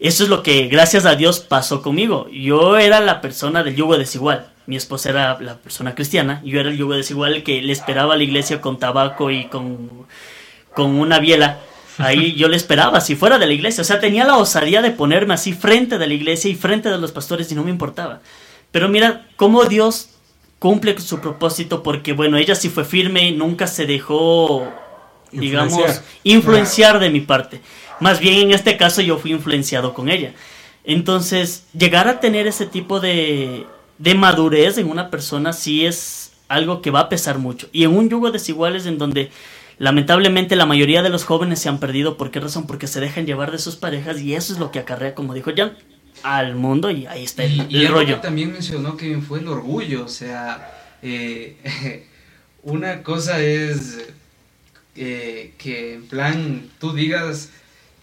eso es lo que gracias a Dios pasó conmigo. Yo era la persona del yugo desigual. Mi esposa era la persona cristiana, yo era el yugo desigual que le esperaba a la iglesia con tabaco y con, con una biela. Ahí yo le esperaba, si fuera de la iglesia. O sea, tenía la osadía de ponerme así frente de la iglesia y frente de los pastores y no me importaba. Pero mira cómo Dios cumple su propósito porque, bueno, ella sí fue firme, nunca se dejó, digamos, Influenciar. influenciar de mi parte. Más bien en este caso yo fui influenciado con ella. Entonces, llegar a tener ese tipo de, de madurez en una persona sí es algo que va a pesar mucho. Y en un yugo desigual es en donde lamentablemente la mayoría de los jóvenes se han perdido. ¿Por qué razón? Porque se dejan llevar de sus parejas y eso es lo que acarrea, como dijo Jan, al mundo y ahí está el, Y, y el algo rollo. también mencionó que fue el orgullo, o sea, eh, una cosa es eh, que en plan tú digas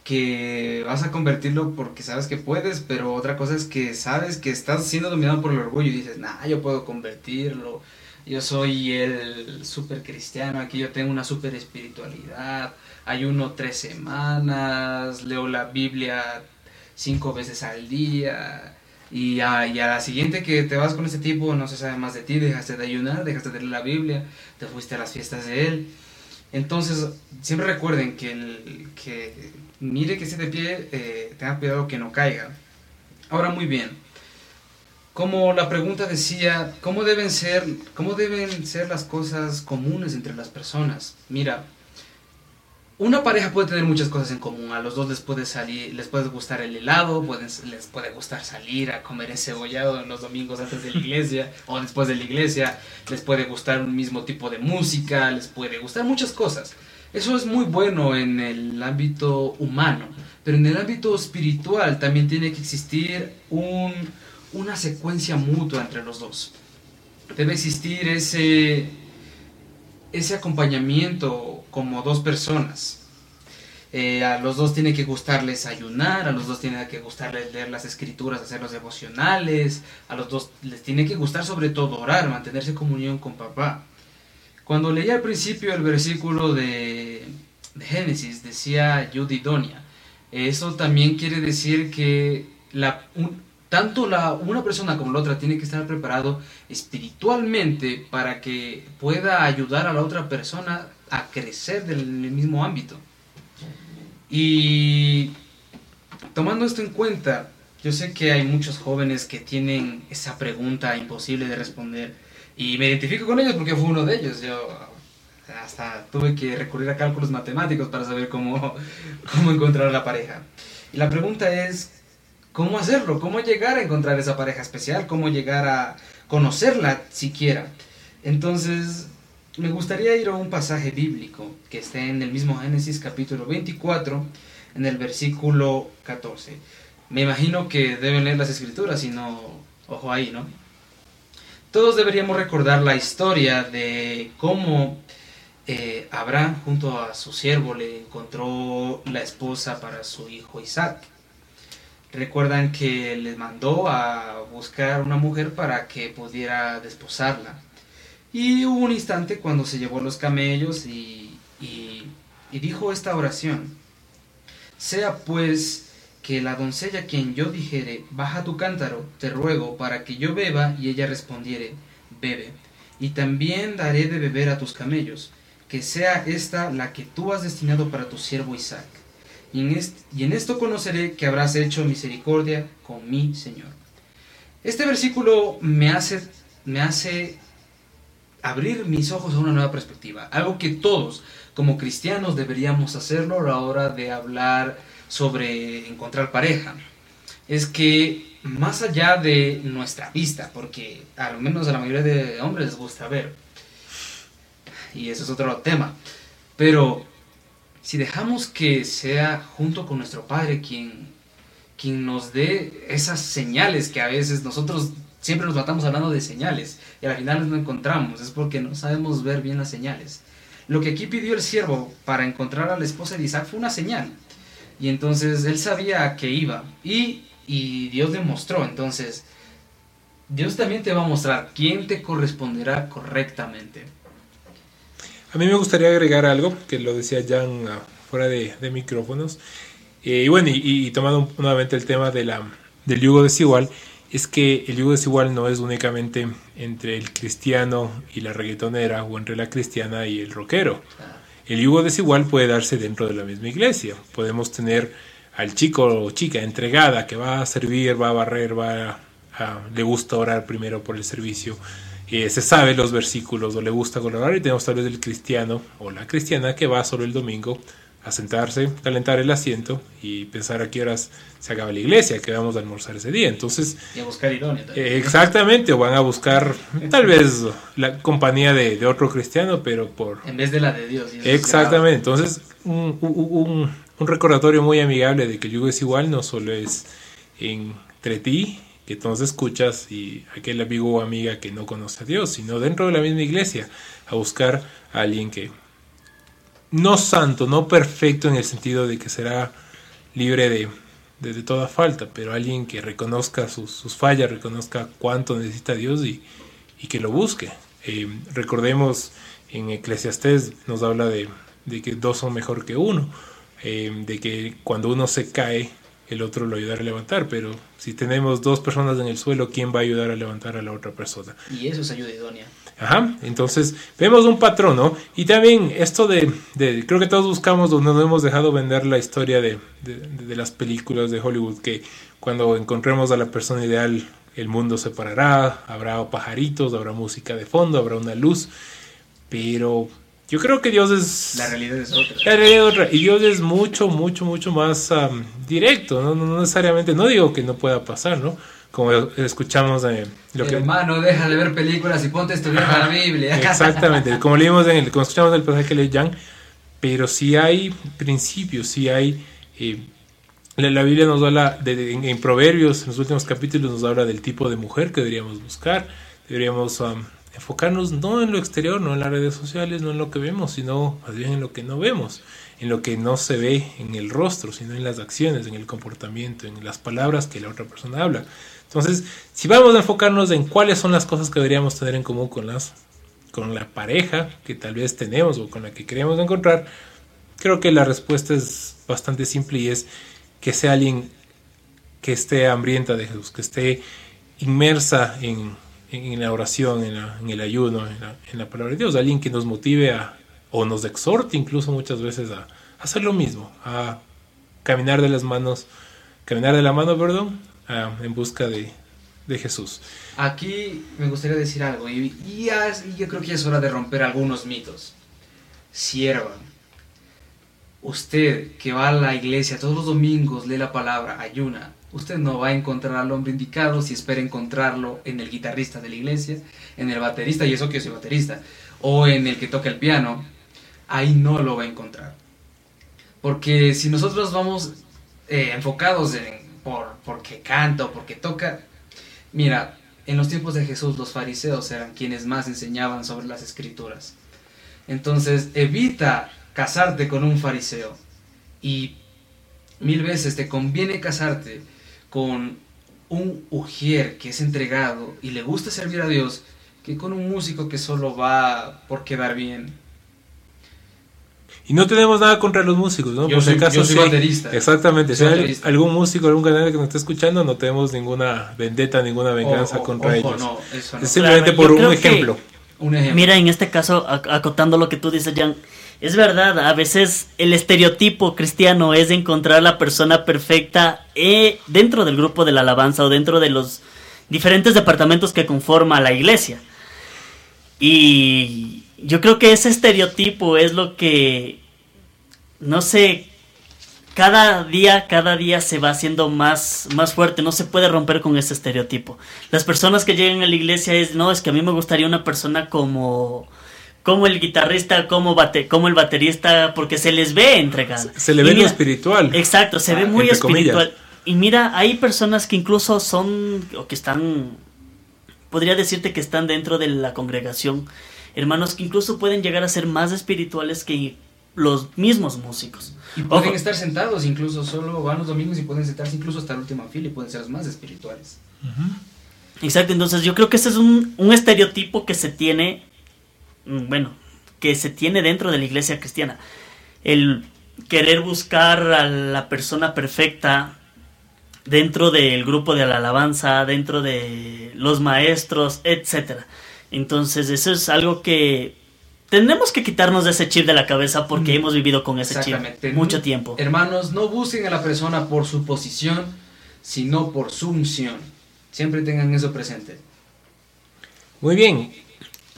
que vas a convertirlo porque sabes que puedes, pero otra cosa es que sabes que estás siendo dominado por el orgullo y dices, nah, yo puedo convertirlo, yo soy el super cristiano, aquí yo tengo una super espiritualidad, ayuno tres semanas, leo la Biblia cinco veces al día. Y a, la siguiente que te vas con ese tipo, no se sabe más de ti, dejaste de ayunar, dejaste de leer la Biblia, te fuiste a las fiestas de él. Entonces, siempre recuerden que, el, que mire que esté de pie, eh, tenga cuidado que no caiga. Ahora, muy bien. Como la pregunta decía, ¿cómo deben ser, cómo deben ser las cosas comunes entre las personas? Mira, una pareja puede tener muchas cosas en común. A los dos les puede salir, les puede gustar el helado, les puede gustar salir a comer encebollado en los domingos antes de la iglesia o después de la iglesia. Les puede gustar un mismo tipo de música, les puede gustar muchas cosas. Eso es muy bueno en el ámbito humano, pero en el ámbito espiritual también tiene que existir un, una secuencia mutua entre los dos. Debe existir ese, ese acompañamiento como dos personas. Eh, a los dos tiene que gustarles ayunar, a los dos tiene que gustarles leer las escrituras, hacer los devocionales, a los dos les tiene que gustar sobre todo orar, mantenerse en comunión con papá. Cuando leí al principio el versículo de, de Génesis, decía Yudidonia, eso también quiere decir que la, tanto la, una persona como la otra tiene que estar preparado espiritualmente para que pueda ayudar a la otra persona a crecer del en el mismo ámbito. Y tomando esto en cuenta, yo sé que hay muchos jóvenes que tienen esa pregunta imposible de responder y me identifico con ellos porque fue uno de ellos. Yo hasta tuve que recurrir a cálculos matemáticos para saber cómo, cómo encontrar a la pareja. Y la pregunta es, ¿cómo hacerlo? ¿Cómo llegar a encontrar esa pareja especial? ¿Cómo llegar a conocerla siquiera? Entonces, me gustaría ir a un pasaje bíblico que está en el mismo Génesis capítulo 24, en el versículo 14. Me imagino que deben leer las escrituras, si no, ojo ahí, ¿no? Todos deberíamos recordar la historia de cómo eh, Abraham junto a su siervo le encontró la esposa para su hijo Isaac. Recuerdan que les mandó a buscar una mujer para que pudiera desposarla. Y hubo un instante cuando se llevó los camellos y, dijo esta oración. Sea pues que la doncella quien yo dijere, baja tu cántaro, te ruego, para que yo beba, y ella respondiere, bebe. Y también daré de beber a tus camellos, que sea esta la que tú has destinado para tu siervo Isaac. Y en, esto conoceré que habrás hecho misericordia con mi Señor. Este versículo me hace, me hace abrir mis ojos a una nueva perspectiva. Algo que todos, como cristianos, deberíamos hacerlo a la hora de hablar sobre encontrar pareja. Es que más allá de nuestra vista, porque al menos a la mayoría de hombres les gusta ver, y eso es otro tema, pero si dejamos que sea junto con nuestro Padre quien, quien nos dé esas señales que a veces nosotros siempre nos matamos hablando de señales y al final no encontramos, es porque no sabemos ver bien las señales. Lo que aquí pidió el siervo para encontrar a la esposa de Isaac fue una señal. Y entonces él sabía a qué iba. Y, y Dios demostró. Entonces, Dios también te va a mostrar quién te corresponderá correctamente. A mí me gustaría agregar algo, que lo decía Jan ah, fuera de, micrófonos. Eh, y bueno, y, tomando nuevamente el tema de la, del yugo desigual, es que el yugo desigual no es únicamente entre el cristiano y la reggaetonera o entre la cristiana y el rockero. El yugo desigual puede darse dentro de la misma iglesia. Podemos tener al chico o chica entregada que va a servir, va a barrer, va a- le gusta orar primero por el servicio. Eh, se sabe los versículos o le gusta colaborar y tenemos tal vez el cristiano o la cristiana que va solo el domingo a sentarse, calentar el asiento y pensar a qué horas se acaba la iglesia, que vamos a almorzar ese día. Entonces, Y a buscar ironía también. eh, exactamente, o van a buscar tal vez la compañía de, de otro cristiano, pero por... En vez de la de Dios. Exactamente, entonces un, un- un- un recordatorio muy amigable de que el yugo es igual, no solo es entre ti, que tú nos escuchas, y aquel amigo o amiga que no conoce a Dios, sino dentro de la misma iglesia, a buscar a alguien que no santo, no perfecto en el sentido de que será libre de, de- toda falta, pero alguien que reconozca sus, fallas, reconozca cuánto necesita Dios y, y que lo busque. Eh, recordemos en Eclesiastés nos habla de, de que dos son mejor que uno, eh, de que cuando uno se cae, el otro lo ayudará a levantar, pero si tenemos dos personas en el suelo, ¿quién va a ayudar a levantar a la otra persona? Y eso es ayuda idónea. Ajá, entonces vemos un patrón, ¿no? Y también esto de, de- creo que todos buscamos donde no hemos dejado vender la historia de, de- de las películas de Hollywood, que cuando encontremos a la persona ideal, el mundo se parará, habrá pajaritos, habrá música de fondo, habrá una luz, pero yo creo que Dios es... La realidad es otra. La realidad es otra. Y Dios es mucho, mucho, mucho más am, directo, ¿no? No, necesariamente, no digo que no pueda pasar, ¿no? Como escuchamos eh, lo que... Hermano, deja de ver películas y ponte a estudiar la Biblia. Exactamente, como leímos en el, como escuchamos el pasaje que lee Jan, pero si hay principios, si hay eh, la, la Biblia nos habla de, de- en, en Proverbios, en los últimos capítulos nos habla del tipo de mujer que deberíamos buscar, deberíamos um, enfocarnos no en lo exterior, no en las redes sociales, no en lo que vemos, sino más bien en lo que no vemos, en lo que no se ve en el rostro, sino en las acciones, en el comportamiento, en las palabras que la otra persona habla. Entonces, si vamos a enfocarnos en cuáles son las cosas que deberíamos tener en común con las con la pareja que tal vez tenemos o con la que queremos encontrar, creo que la respuesta es bastante simple y es que sea alguien que esté hambrienta de Jesús, que esté inmersa en, en la oración, en, la- en el ayuno, en la, en la palabra de Dios, alguien que nos motive a, o nos exhorte incluso muchas veces a, hacer lo mismo, a caminar de las manos, caminar de la mano, perdón, a- en busca de, de Jesús. Aquí me gustaría decir algo y, y y yo creo que ya es hora de romper algunos mitos. Sierva, usted que va a la iglesia todos los domingos, lee la palabra, ayuna, usted no va a encontrar al hombre indicado si espera encontrarlo en el guitarrista de la iglesia, en el baterista, y eso que yo soy baterista, o en el que toca el piano, ahí no lo va a encontrar. Porque si nosotros vamos eh, enfocados en por porque canta o porque toca, mira, en los tiempos de Jesús los fariseos eran quienes más enseñaban sobre las escrituras. Entonces, evita casarte con un fariseo y mil veces te conviene casarte con un ujier que es entregado y le gusta servir a Dios que con un músico que solo va por quedar bien. Y no tenemos nada contra los músicos, ¿no? Yo Por si soy- acaso yo soy sí. baterista. Exactamente. Soy Si hay algún músico, algún canal que nos esté escuchando, no tenemos ninguna vendetta, ninguna venganza contra ojo, ellos. no, eso no. Es simplemente Claro, por un que- ejemplo. Mira, en este caso, ac- acotando lo que tú dices, Jan, es verdad, a veces el estereotipo cristiano es encontrar la persona perfecta eh, dentro del grupo de la alabanza o dentro de los diferentes departamentos que conforma la iglesia. Y yo creo que ese estereotipo es lo que, no sé, cada día, cada día se va haciendo más, más fuerte, no se puede romper con ese estereotipo. Las personas que llegan a la iglesia es, no, es que a mí me gustaría una persona como, como el guitarrista, como, bate, como el baterista, porque se les ve entregada. Se le Y ve lo mira, espiritual. Exacto, se ve Ah, muy comillas. espiritual. Y mira, hay personas que incluso son, o que están, podría decirte que están dentro de la congregación, hermanos que incluso pueden llegar a ser más espirituales que los mismos músicos. Y pueden Ojo. estar sentados, incluso solo van los domingos y pueden sentarse incluso hasta la última fila y pueden ser los más espirituales. Exacto, entonces yo creo que ese es un, un estereotipo que se tiene, mm, bueno, que se tiene dentro de la iglesia cristiana. El querer buscar a la persona perfecta dentro del grupo de la alabanza, dentro de los maestros, etcétera. Entonces eso es algo que tenemos que quitarnos de ese chip de la cabeza porque hemos vivido con ese chip mucho tiempo. Hermanos, no busquen a la persona por su posición, sino por su unción. Siempre tengan eso presente. Muy bien.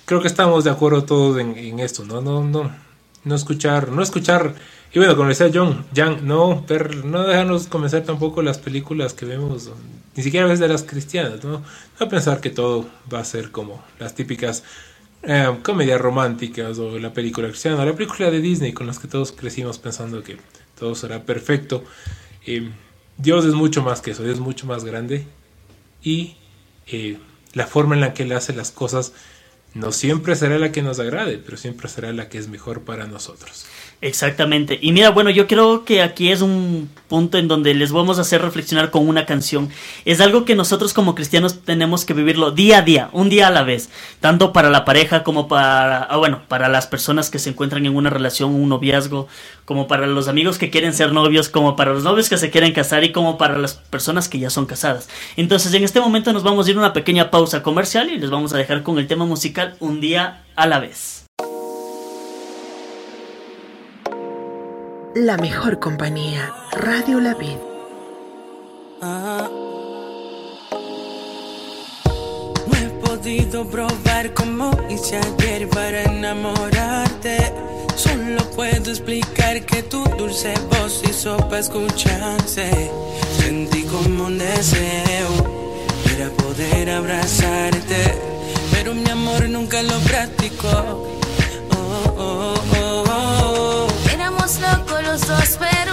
Creo que estamos de acuerdo todos en, en esto, ¿no? No, no. no escuchar, no escuchar, y bueno, como decía John, Jan, no, ver, no dejarnos comenzar tampoco las películas que vemos, ni siquiera a veces de las cristianas, ¿no? No pensar que todo va a ser como las típicas eh, comedias románticas o la película cristiana, la película de Disney con las que todos crecimos pensando que todo será perfecto. Eh, Dios es mucho más que eso, Dios es mucho más grande y eh, la forma en la que Él hace las cosas no siempre será la que nos agrade, pero siempre será la que es mejor para nosotros. Exactamente. Y mira, bueno, yo creo que aquí es un punto en donde les vamos a hacer reflexionar con una canción. Es algo que nosotros como cristianos tenemos que vivirlo día a día, un día a la vez, tanto para la pareja como para, ah, bueno, para las personas que se encuentran en una relación, un noviazgo, como para los amigos que quieren ser novios, como para los novios que se quieren casar y como para las personas que ya son casadas. Entonces, en este momento nos vamos a ir a una pequeña pausa comercial y les vamos a dejar con el tema musical Un día a la vez. La mejor compañía, Radio La Vid. No he podido probar como hice ayer para enamorarte. Solo puedo explicar que tu dulce voz hizo para escucharse. Sentí como un deseo era poder abrazarte, pero mi amor nunca lo practicó. Locos los dos,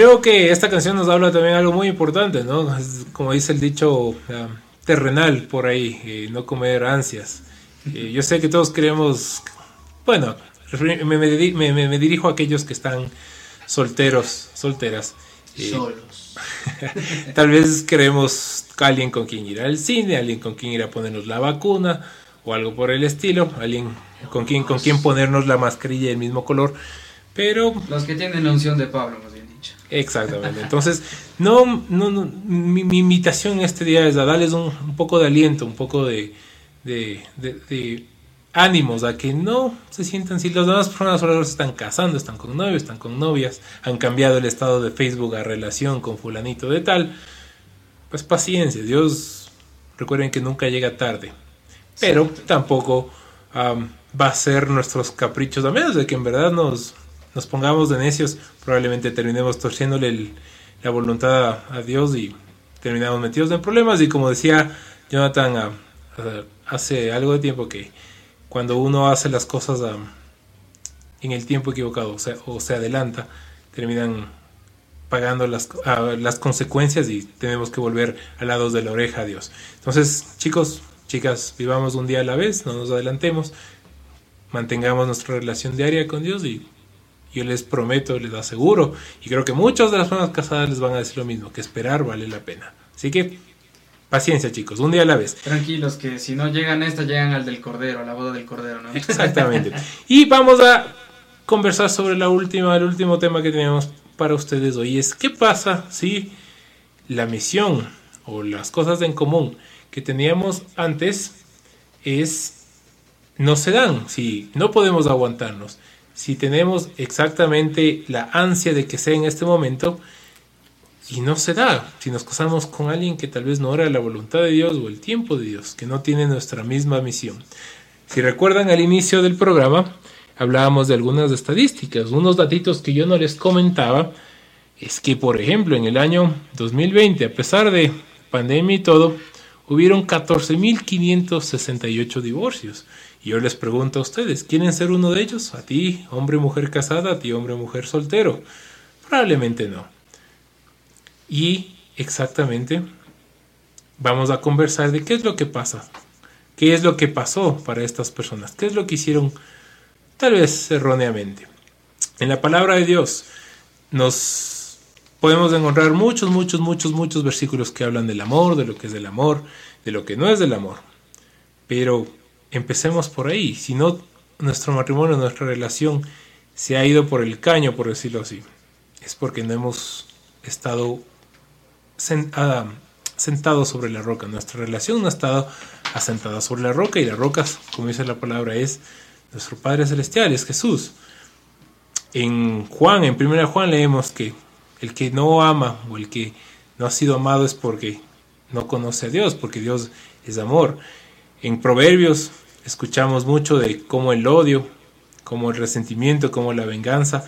Creo que esta canción nos habla también algo muy importante, ¿no? Es como dice el dicho ah, terrenal por ahí, eh, no comer ansias. Eh, yo sé que todos queremos, bueno, me, me me- me- dirijo a aquellos que están solteros, solteras. Eh, Solos. Tal vez queremos alguien con quien ir al cine, alguien con quien ir a ponernos la vacuna, o algo por el estilo, alguien con quien, con quien ponernos la mascarilla del mismo color, pero... Los que tienen la unción de Pablo. Exactamente. Entonces, no, no, no mi, mi invitación este día es a darles un, un poco de aliento, un poco de, de, de- de ánimos, a que no se sientan, si las demás personas alrededor se están casando, están con novios, están con novias, han cambiado el estado de Facebook a relación con fulanito de tal, pues paciencia, Dios, recuerden que nunca llega tarde, pero tampoco am, va a ser nuestros caprichos, a menos de que en verdad nos, nos pongamos de necios, probablemente terminemos torciéndole el- la voluntad a, Dios y terminamos metidos en problemas. Y como decía Jonathan hace algo de tiempo, que cuando uno hace las cosas en el tiempo equivocado o se, adelanta, terminan pagando las, las consecuencias y tenemos que volver al lado de la oreja a Dios. Entonces, chicos, chicas, vivamos un día a la vez, no nos adelantemos, mantengamos nuestra relación diaria con Dios y yo les prometo, les aseguro, y creo que muchas de las personas casadas les van a decir lo mismo, que esperar vale la pena. Así que, paciencia chicos, un día a la vez. Tranquilos, que si no llegan a esta, llegan al del Cordero, a la boda del Cordero, ¿no? Exactamente. Y vamos a conversar sobre la última, el último tema que tenemos para ustedes hoy. Es qué pasa si la misión o las cosas en común que teníamos antes es no se dan, si no podemos aguantarnos, si tenemos exactamente la ansia de que sea en este momento y no se da, si nos casamos con alguien que tal vez no era la voluntad de Dios o el tiempo de Dios, que no tiene nuestra misma misión. Si recuerdan al inicio del programa, hablábamos de algunas estadísticas, unos datitos que yo no les comentaba, es que por ejemplo en el año 2020, a pesar de pandemia y todo, hubieron 14.568 divorcios. Y yo les pregunto a ustedes, ¿quieren ser uno de ellos? ¿A ti, hombre, mujer casada? ¿A ti, hombre, mujer soltero? Probablemente no. Y exactamente vamos a conversar de qué es lo que pasa, qué es lo que pasó para estas personas, qué es lo que hicieron tal vez erróneamente. En la palabra de Dios nos podemos encontrar muchos, muchos, muchos, muchos versículos que hablan del amor, de lo que es del amor, de lo que no es del amor. Pero empecemos por ahí, si no nuestro matrimonio, nuestra relación se ha ido por el caño, por decirlo así, es porque no hemos estado ah, sentados sobre la roca. Nuestra relación no ha estado asentada sobre la roca y la roca, como dice la palabra, es nuestro Padre Celestial, es Jesús. En Juan, en 1 Juan leemos que el que no ama o el que no ha sido amado es porque no conoce a Dios, porque Dios es amor. En Proverbios escuchamos mucho de cómo el odio, cómo el resentimiento, cómo la venganza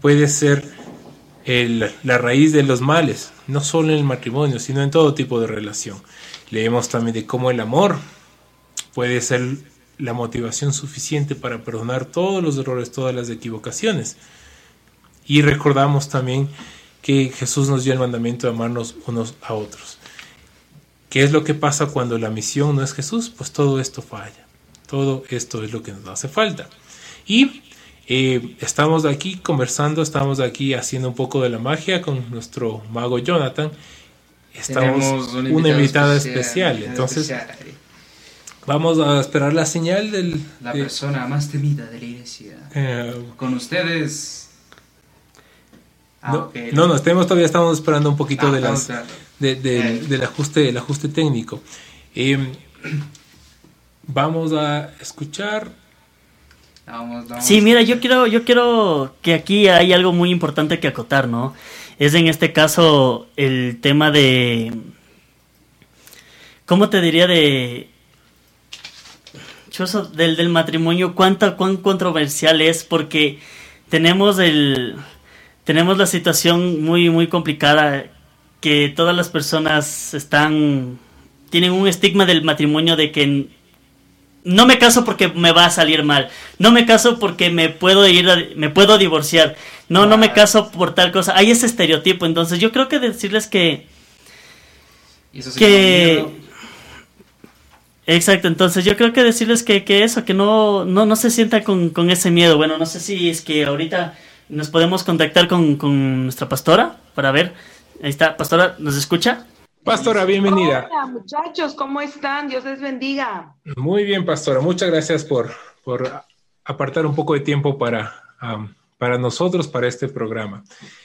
puede ser la raíz de los males, no solo en el matrimonio, sino en todo tipo de relación. Leemos también de cómo el amor puede ser la motivación suficiente para perdonar todos los errores, todas las equivocaciones. Y recordamos también que Jesús nos dio el mandamiento de amarnos unos a otros. ¿Qué es lo que pasa cuando la misión no es Jesús? Pues todo esto falla. Todo esto es lo que nos hace falta. Y eh, estamos aquí conversando, estamos aquí haciendo un poco de la magia con nuestro mago Jonathan. Estamos una invitada especial, Entonces, especial. vamos a esperar la señal del. La de- persona más temida de la iglesia. eh, Con ustedes. Ah, no, no, no, todavía estamos esperando un poquito Ah, de estamos las, esperando. de- de- del ajuste, el ajuste técnico. Eh, vamos a escuchar. Vamos, vamos. Sí, mira, yo quiero, yo quiero que aquí hay algo muy importante que acotar, ¿no? Es en este caso el tema de. ¿Cómo te diría de. Choso, del, del matrimonio, cuánta, cuán controversial es, porque tenemos el. Tenemos la situación muy, muy complicada, que todas las personas están. tienen un estigma del matrimonio de que no me caso porque me va a salir mal. No me caso porque me puedo ir, a- me puedo divorciar. No, no me caso por tal cosa. Hay ese estereotipo. Entonces yo creo que decirles que, Y eso sí que, exacto. Entonces yo creo que decirles que, que eso, que no, no, no se sienta con, con ese miedo. Bueno, no sé si es que ahorita nos podemos contactar con, con nuestra pastora para ver. Ahí está, pastora, ¿nos escucha? Pastora, bienvenida. Hola, muchachos, ¿cómo están? Dios les bendiga. Muy bien, Pastora. Muchas gracias por, por apartar un poco de tiempo para, um, para nosotros, para este programa.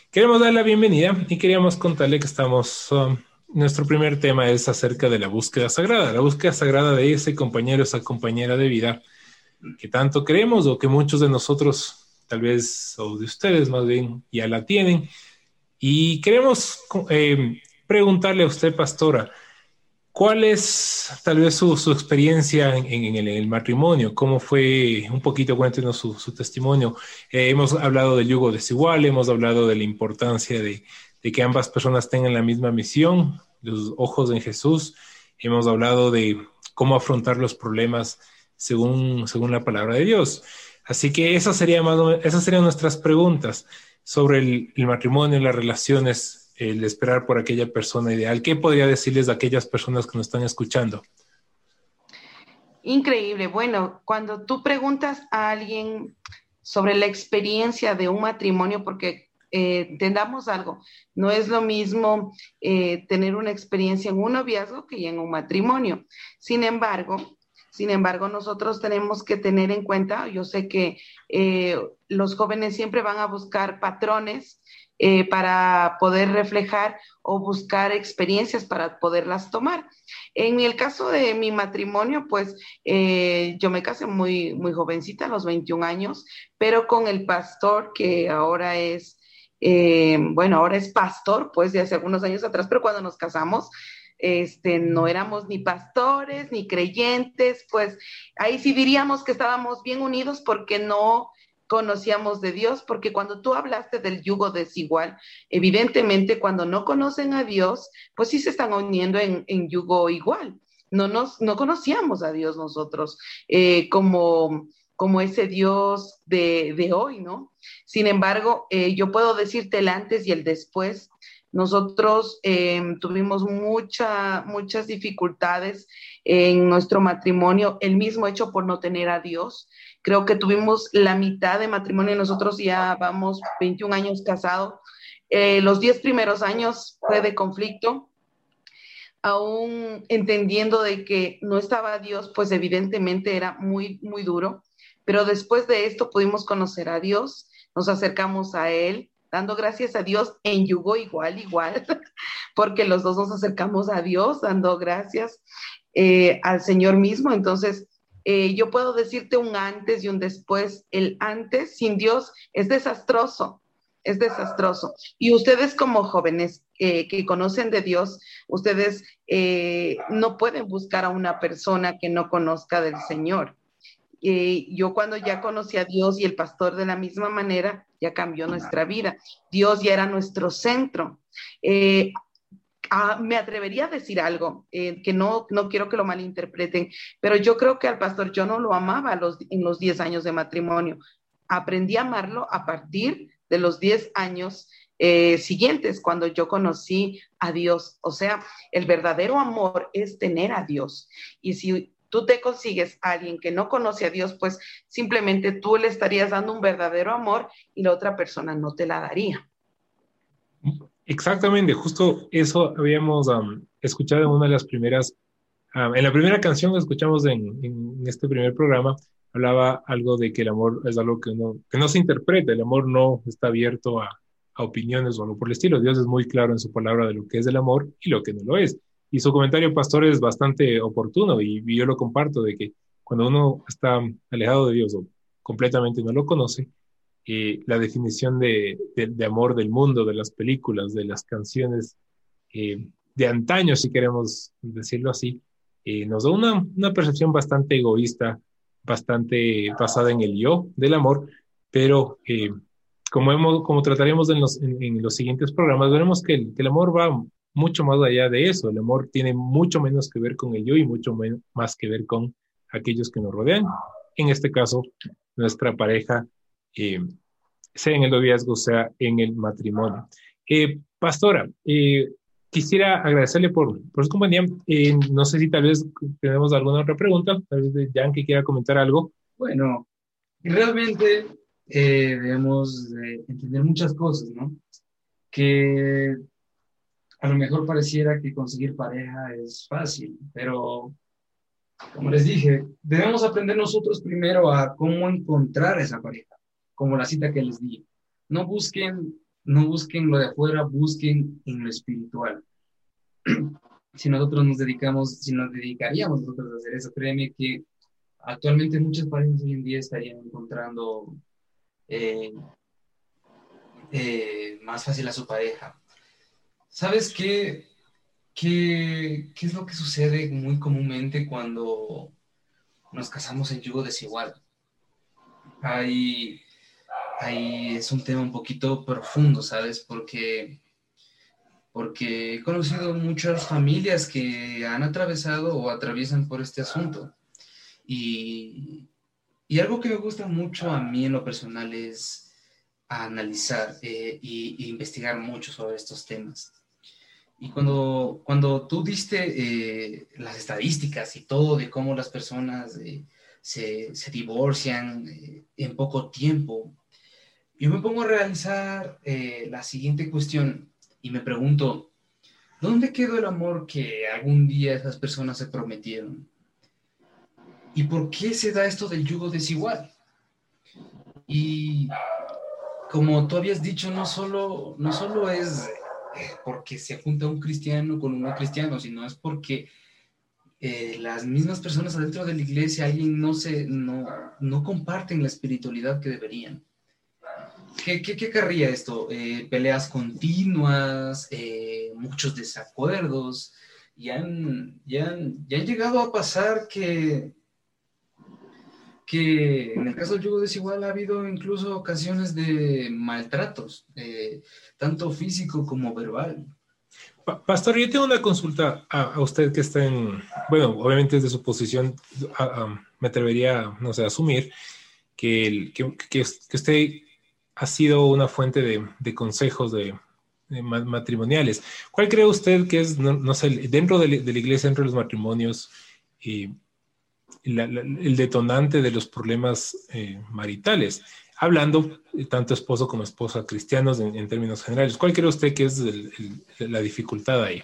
Queremos dar la bienvenida y queríamos contarle que estamos, um, nuestro primer tema es acerca de la búsqueda sagrada, la búsqueda sagrada de ese compañero, esa compañera de vida que tanto queremos o que muchos de nosotros, tal vez, o de ustedes más bien, ya la tienen. Y queremos eh, preguntarle a usted, pastora, ¿cuál es tal vez su, su experiencia en, el, matrimonio? ¿Cómo fue? Un poquito, cuéntenos su, su testimonio. Eh, hemos hablado del yugo desigual, hemos hablado de la importancia de, que ambas personas tengan la misma misión, los ojos en Jesús. Hemos hablado de cómo afrontar los problemas según, según la palabra de Dios. Así que esa sería más, esas serían nuestras preguntas sobre el, el matrimonio, las relaciones el esperar por aquella persona ideal. ¿Qué podría decirles a aquellas personas que nos están escuchando? Increíble. Bueno, cuando tú preguntas a alguien sobre la experiencia de un matrimonio, porque eh, entendamos algo, no es lo mismo eh, tener una experiencia en un noviazgo que en un matrimonio. Sin embargo, sin embargo, nosotros tenemos que tener en cuenta, yo sé que eh, los jóvenes siempre van a buscar patrones eh, para poder reflejar o buscar experiencias para poderlas tomar. En el caso de mi matrimonio, pues eh, yo me casé muy, muy jovencita, a los 21 años, pero con el pastor que ahora es, eh, bueno, ahora es pastor, pues de hace algunos años atrás, pero cuando nos casamos, este, no éramos ni pastores ni creyentes, pues ahí sí diríamos que estábamos bien unidos porque no conocíamos de Dios, porque cuando tú hablaste del yugo desigual, evidentemente cuando no conocen a Dios, pues sí se están uniendo en, en yugo igual. No, nos, no conocíamos a Dios nosotros eh, como, como ese Dios de, de, hoy, ¿no? Sin embargo, eh, yo puedo decirte el antes y el después. Nosotros eh, tuvimos mucha, muchas dificultades en nuestro matrimonio, el mismo hecho por no tener a Dios. Creo que tuvimos la mitad de matrimonio, nosotros ya vamos 21 años casados. Eh, los 10 primeros años fue de conflicto, aún entendiendo de que no estaba Dios, pues evidentemente era muy, muy duro. Pero después de esto pudimos conocer a Dios, nos acercamos a Él, dando gracias a Dios en yugo igual, igual, porque los dos nos acercamos a Dios, dando gracias eh, al Señor mismo. Entonces, eh, yo puedo decirte un antes y un después. El antes sin Dios es desastroso, es desastroso. Y ustedes como jóvenes eh, que conocen de Dios, ustedes eh, no pueden buscar a una persona que no conozca del Señor. yo cuando ya conocí a Dios y el pastor de la misma manera, ya cambió nuestra vida. Dios ya era nuestro centro. Ah, me atrevería a decir algo eh, que no, no quiero que lo malinterpreten, pero yo creo que al pastor yo no lo amaba los, en los 10 años de matrimonio. Aprendí a amarlo a partir de los 10 años eh, siguientes, cuando yo conocí a Dios. O sea, el verdadero amor es tener a Dios. Y si tú te consigues a alguien que no conoce a Dios, pues simplemente tú le estarías dando un verdadero amor y la otra persona no te la daría. Exactamente, justo eso habíamos um, escuchado en una de las primeras, um, en la primera canción que escuchamos en, en, este primer programa, hablaba algo de que el amor es algo que no, que no se interpreta, el amor no está abierto a, a opiniones o algo por el estilo. Dios es muy claro en su palabra de lo que es el amor y lo que no lo es. Y su comentario, pastor, es bastante oportuno y, y yo lo comparto de que cuando uno está alejado de Dios o completamente no lo conoce, eh, la definición de, de, de, amor del mundo, de las películas, de las canciones eh, de antaño, si queremos decirlo así, eh, nos da una, una, percepción bastante egoísta, bastante basada en el yo del amor, pero eh, como, hemos, como trataremos en los, en, en los siguientes programas, veremos que el, que el, amor va mucho más allá de eso. El amor tiene mucho menos que ver con el yo y mucho más que ver con aquellos que nos rodean. En este caso, nuestra pareja sea en el noviazgo, sea en el matrimonio. Eh, pastora, eh, quisiera agradecerle por, por su compañía. Eh, no sé si tal vez tenemos alguna otra pregunta, tal vez de Jan que quiera comentar algo. Bueno, realmente debemos entender muchas cosas, ¿no? Que a lo mejor pareciera que conseguir pareja es fácil, pero como les dije, debemos aprender nosotros primero a cómo encontrar esa pareja, como la cita que les di. No busquen, no busquen lo de afuera, busquen en lo espiritual. si nosotros nos dedicamos, si nos dedicaríamos nosotros a hacer eso, créeme que actualmente muchas parejas hoy en día estarían encontrando eh, eh, más fácil a su pareja. ¿Sabes qué? ¿Qué, ¿Qué es lo que sucede muy comúnmente cuando nos casamos en yugo desigual? Ahí, ahí es un tema un poquito profundo, ¿sabes? Porque, porque he conocido muchas familias que han atravesado o atraviesan por este asunto. Y, y algo que me gusta mucho a mí en lo personal es analizar e investigar mucho sobre estos temas. Y cuando, cuando tú diste eh, las estadísticas y todo de cómo las personas eh, se, se, divorcian en poco tiempo, yo me pongo a realizar la siguiente cuestión y me pregunto, ¿dónde quedó el amor que algún día esas personas se prometieron? ¿Y por qué se da esto del yugo desigual? Y como tú habías dicho, no solo, no solo es porque se junta un cristiano con un no cristiano, sino es porque eh, las mismas personas adentro de la iglesia, alguien no, se, no, no comparten la espiritualidad que deberían. ¿Qué, qué, qué querría esto? Eh, peleas continuas, eh, muchos desacuerdos, y han, ya han, ya han llegado a pasar que que en el caso del yugo desigual ha habido incluso ocasiones de maltratos, eh, tanto físico como verbal. Pastor, yo tengo una consulta a, usted que está en, bueno, obviamente desde su posición me atrevería, no sé, a asumir que, que, que, usted ha sido una fuente de, consejos de, matrimoniales. ¿Cuál cree usted que es, no, sé, dentro de, la iglesia, dentro de los matrimonios, eh, el detonante de los problemas eh, maritales, hablando tanto esposo como esposa cristianos en, términos generales. ¿Cuál cree usted que es la dificultad ahí?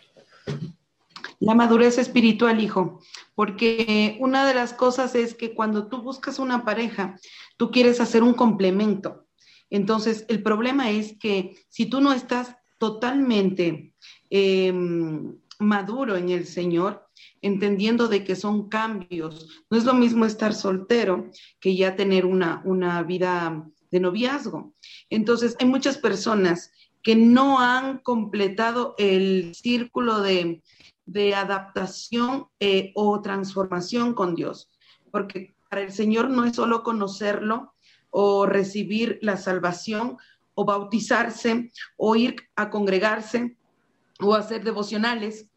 La madurez espiritual, hijo, porque una de las cosas es que cuando tú buscas una pareja, tú quieres hacer un complemento. Entonces, el problema es que si tú no estás totalmente em, maduro en el Señor, entendiendo de que son cambios. No es lo mismo estar soltero que ya tener una, una vida de noviazgo. Entonces, hay muchas personas que no han completado el círculo de, adaptación eh, o transformación con Dios, porque para el Señor no es solo conocerlo o recibir la salvación o bautizarse o ir a congregarse o hacer devocionales,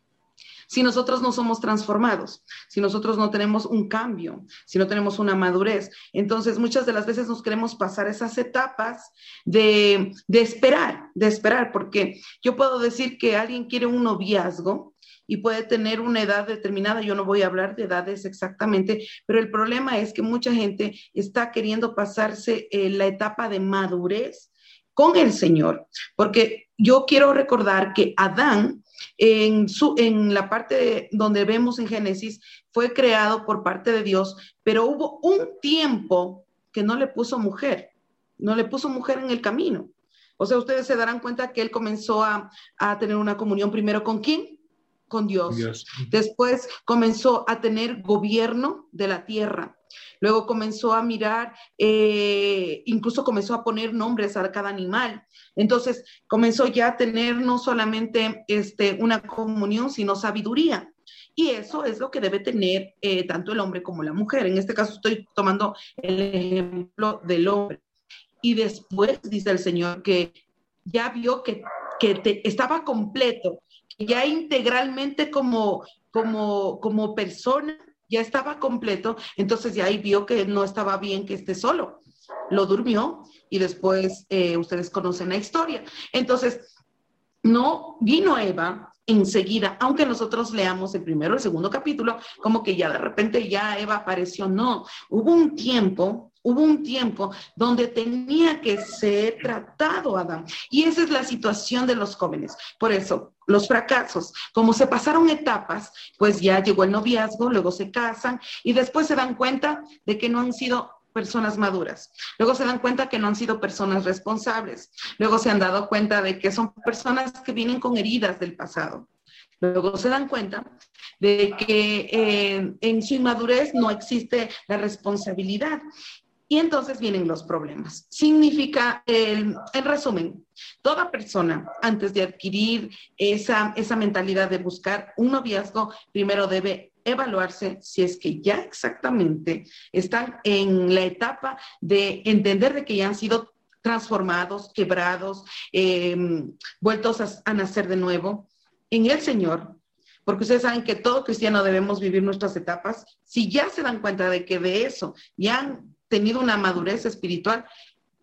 si nosotros no somos transformados, si nosotros no tenemos un cambio, si no tenemos una madurez. Entonces, muchas de las veces nos queremos pasar esas etapas de, esperar, de esperar, porque yo puedo decir que alguien quiere un noviazgo, y puede tener una edad determinada. Yo no voy a hablar de edades exactamente, pero el problema es que mucha gente está queriendo pasarse eh, la etapa de madurez con el Señor, porque yo quiero recordar que Adán en, su, en la parte donde vemos en Génesis, fue creado por parte de Dios, pero hubo un tiempo que no le puso mujer, no le puso mujer en el camino. O sea, ustedes se darán cuenta que él comenzó a, a tener una comunión primero con quién? Con Dios. Dios. Después comenzó a tener gobierno de la tierra. Luego comenzó a mirar, eh, incluso comenzó a poner nombres a cada animal. Entonces comenzó ya a tener no solamente este, una comunión, sino sabiduría. Y eso es lo que debe tener eh, tanto el hombre como la mujer. En este caso estoy tomando el ejemplo del hombre. Y después dice el Señor que ya vio que, que estaba completo, ya integralmente como, como, como persona ya estaba completo, entonces ya ahí vio que no estaba bien que esté solo. Lo durmió y después eh, ustedes conocen la historia. Entonces, no vino Eva enseguida, aunque nosotros leamos el primero, el segundo capítulo, como que ya de repente ya Eva apareció. No, hubo un tiempo Hubo un tiempo donde tenía que ser tratado Adán. Y esa es la situación de los jóvenes. Por eso, los fracasos, como se pasaron etapas, pues ya llegó el noviazgo, luego se casan y después se dan cuenta de que no han sido personas maduras. Luego se dan cuenta que no han sido personas responsables. Luego se han dado cuenta de que son personas que vienen con heridas del pasado. Luego se dan cuenta de que eh, en su inmadurez no existe la responsabilidad. Y entonces vienen los problemas. Significa, el, en resumen, toda persona antes de adquirir esa, esa mentalidad de buscar un noviazgo, primero debe evaluarse si es que ya exactamente están en la etapa de entender de que ya han sido transformados, quebrados, em, vueltos a, a nacer de nuevo en el Señor, porque ustedes saben que todo cristiano debemos vivir nuestras etapas, si ya se dan cuenta de que de eso ya han tenido una madurez espiritual,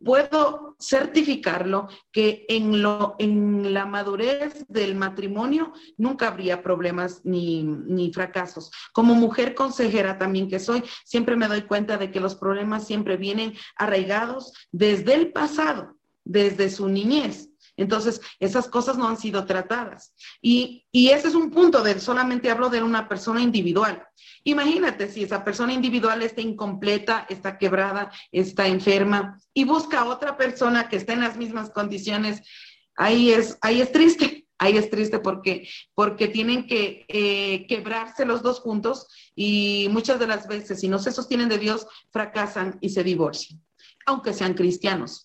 puedo certificarlo que en, lo, en la madurez del matrimonio nunca habría problemas ni, ni, fracasos. Como mujer consejera también que soy, siempre me doy cuenta de que los problemas siempre vienen arraigados desde el pasado, desde su niñez. Entonces, esas cosas no han sido tratadas. Y, y ese es un punto de, solamente hablo de una persona individual. Imagínate si esa persona individual está incompleta, está quebrada, está enferma y busca a otra persona que esté en las mismas condiciones, ahí es, ahí es triste. Ahí es triste porque, porque tienen que eh, quebrarse los dos juntos y muchas de las veces, si no se sostienen de Dios, fracasan y se divorcian, aunque sean cristianos.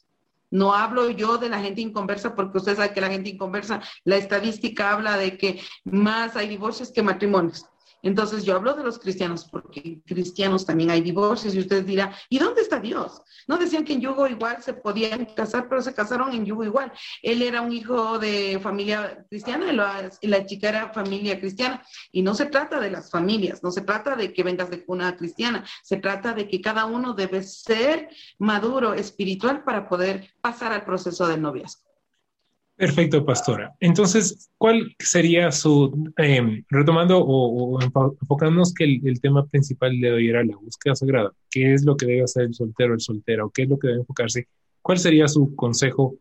No hablo yo de la gente inconversa porque usted sabe que la gente inconversa, la estadística habla de que más hay divorcios que matrimonios. Entonces yo hablo de los cristianos porque cristianos también hay divorcios y usted dirá, ¿y dónde está Dios? No decían que en yugo igual se podían casar, pero se casaron en yugo igual. Él era un hijo de familia cristiana y la, la chica era familia cristiana. Y no se trata de las familias, no se trata de que vengas de cuna cristiana, se trata de que cada uno debe ser maduro espiritual para poder pasar al proceso del noviazgo. Perfecto, pastora. Entonces, ¿cuál sería su, eh, retomando o, o, enfocándonos que el, el, tema principal de hoy era la búsqueda sagrada? ¿Qué es lo que debe hacer el soltero el soltero? ¿Qué es lo que debe enfocarse? ¿Cuál sería su consejo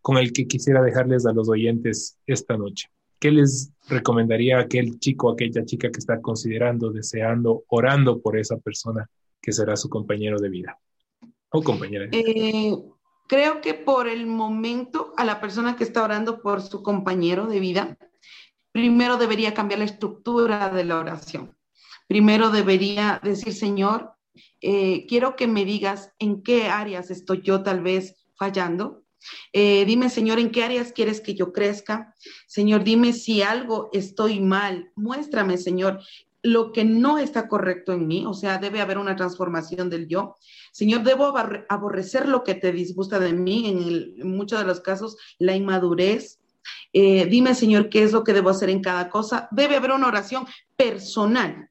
con el que quisiera dejarles a los oyentes esta noche? ¿Qué les recomendaría a aquel chico, aquella chica que está considerando, deseando, orando por esa persona que será su compañero de vida o compañera de vida? Eh Creo que por el momento a la persona que está orando por su compañero de vida, primero debería cambiar la estructura de la oración. Primero debería decir, Señor, eh, quiero que me digas en qué áreas estoy yo tal vez fallando. Eh, dime, Señor, en qué áreas quieres que yo crezca. Señor, dime si algo estoy mal. Muéstrame, Señor, lo que no está correcto en mí. O sea, debe haber una transformación del yo. Señor, debo aborrecer lo que te disgusta de mí, en, muchos de los casos, la inmadurez. Eh, dime, Señor, qué es lo que debo hacer en cada cosa. Debe haber una oración personal,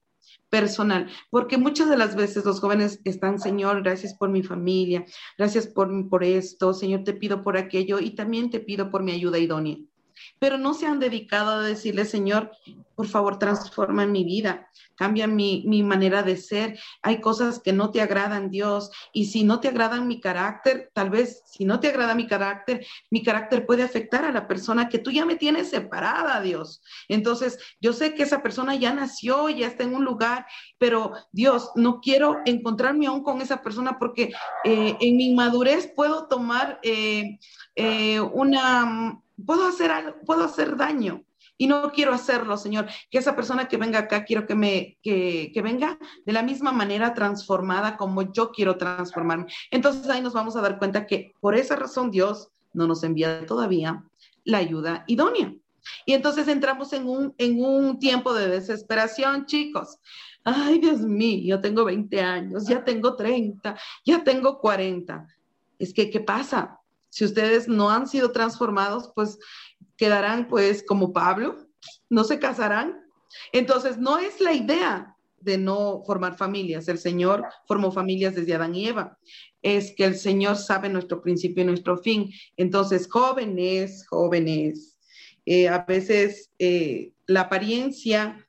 personal, porque muchas de las veces los jóvenes están, Señor, gracias por mi familia, gracias por, por esto, Señor, te pido por aquello y también te pido por mi ayuda idónea pero no se han dedicado a decirle, Señor, por favor, transforma mi vida, cambia mi, mi, manera de ser. Hay cosas que no te agradan, Dios, y si no te agradan mi carácter, tal vez si no te agrada mi carácter, mi carácter puede afectar a la persona que tú ya me tienes separada, Dios. Entonces, yo sé que esa persona ya nació, ya está en un lugar, pero Dios, no quiero encontrarme aún con esa persona porque eh, en mi inmadurez puedo tomar eh, eh, una puedo hacer algo, puedo hacer daño y no quiero hacerlo, Señor. Que esa persona que venga acá, quiero que me, que, que, venga de la misma manera transformada como yo quiero transformarme. Entonces ahí nos vamos a dar cuenta que por esa razón Dios no nos envía todavía la ayuda idónea. Y entonces entramos en un, en un tiempo de desesperación, chicos. Ay, Dios mío, yo tengo 20 años, ya tengo 30, ya tengo 40. Es que, ¿qué pasa? Si ustedes no han sido transformados, pues quedarán pues como Pablo, no se casarán. Entonces, no es la idea de no formar familias. El Señor formó familias desde Adán y Eva. Es que el Señor sabe nuestro principio y nuestro fin. Entonces, jóvenes, jóvenes, eh, a veces eh, la apariencia,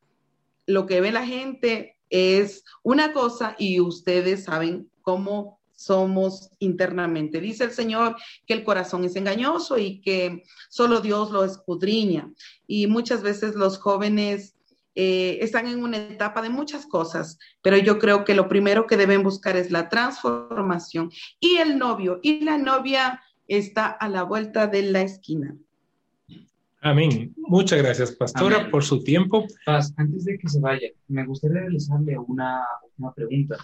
lo que ve la gente es una cosa y ustedes saben cómo somos internamente. Dice el Señor que el corazón es engañoso y que solo Dios lo escudriña. Y muchas veces los jóvenes eh, están en una etapa de muchas cosas, pero yo creo que lo primero que deben buscar es la transformación. Y el novio y la novia está a la vuelta de la esquina. Amén. Muchas gracias, pastora, Amén. por su tiempo. Paz, antes de que se vaya, me gustaría realizarle una, una pregunta.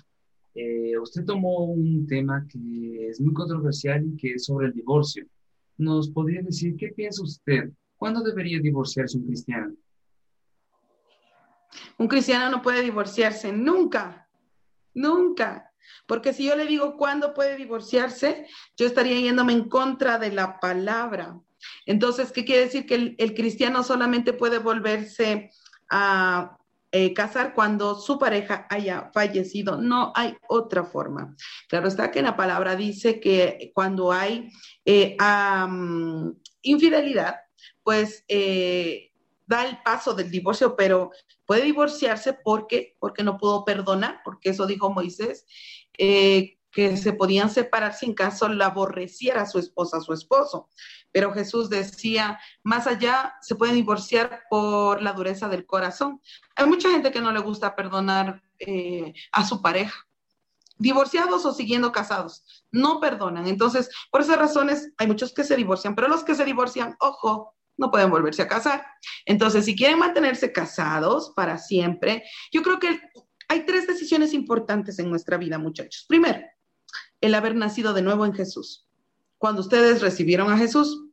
Eh, usted tomó un tema que es muy controversial y que es sobre el divorcio. ¿Nos podría decir qué piensa usted? ¿Cuándo debería divorciarse un cristiano? Un cristiano no puede divorciarse nunca, nunca. Porque si yo le digo cuándo puede divorciarse, yo estaría yéndome en contra de la palabra. Entonces, ¿qué quiere decir? Que el, el cristiano solamente puede volverse a eh, casar cuando su pareja haya fallecido. No hay otra forma. Claro está que la palabra dice que cuando hay eh, infidelidad, pues eh, da el paso del divorcio, pero puede divorciarse porque, porque no pudo perdonar, porque eso dijo Moisés, que se podían separar si en caso la aborreciera su esposa, su esposo. Pero Jesús decía, más allá se pueden divorciar por la dureza del corazón. Hay mucha gente que no le gusta perdonar eh, a su pareja. Divorciados o siguiendo casados, no perdonan. Entonces, por esas razones, hay muchos que se divorcian, pero los que se divorcian, ojo, no pueden volverse a casar. Entonces, si quieren mantenerse casados para siempre, yo creo que hay tres decisiones importantes en nuestra vida, muchachos. Primero, el haber nacido de nuevo en Jesús. Cuando ustedes recibieron a Jesús.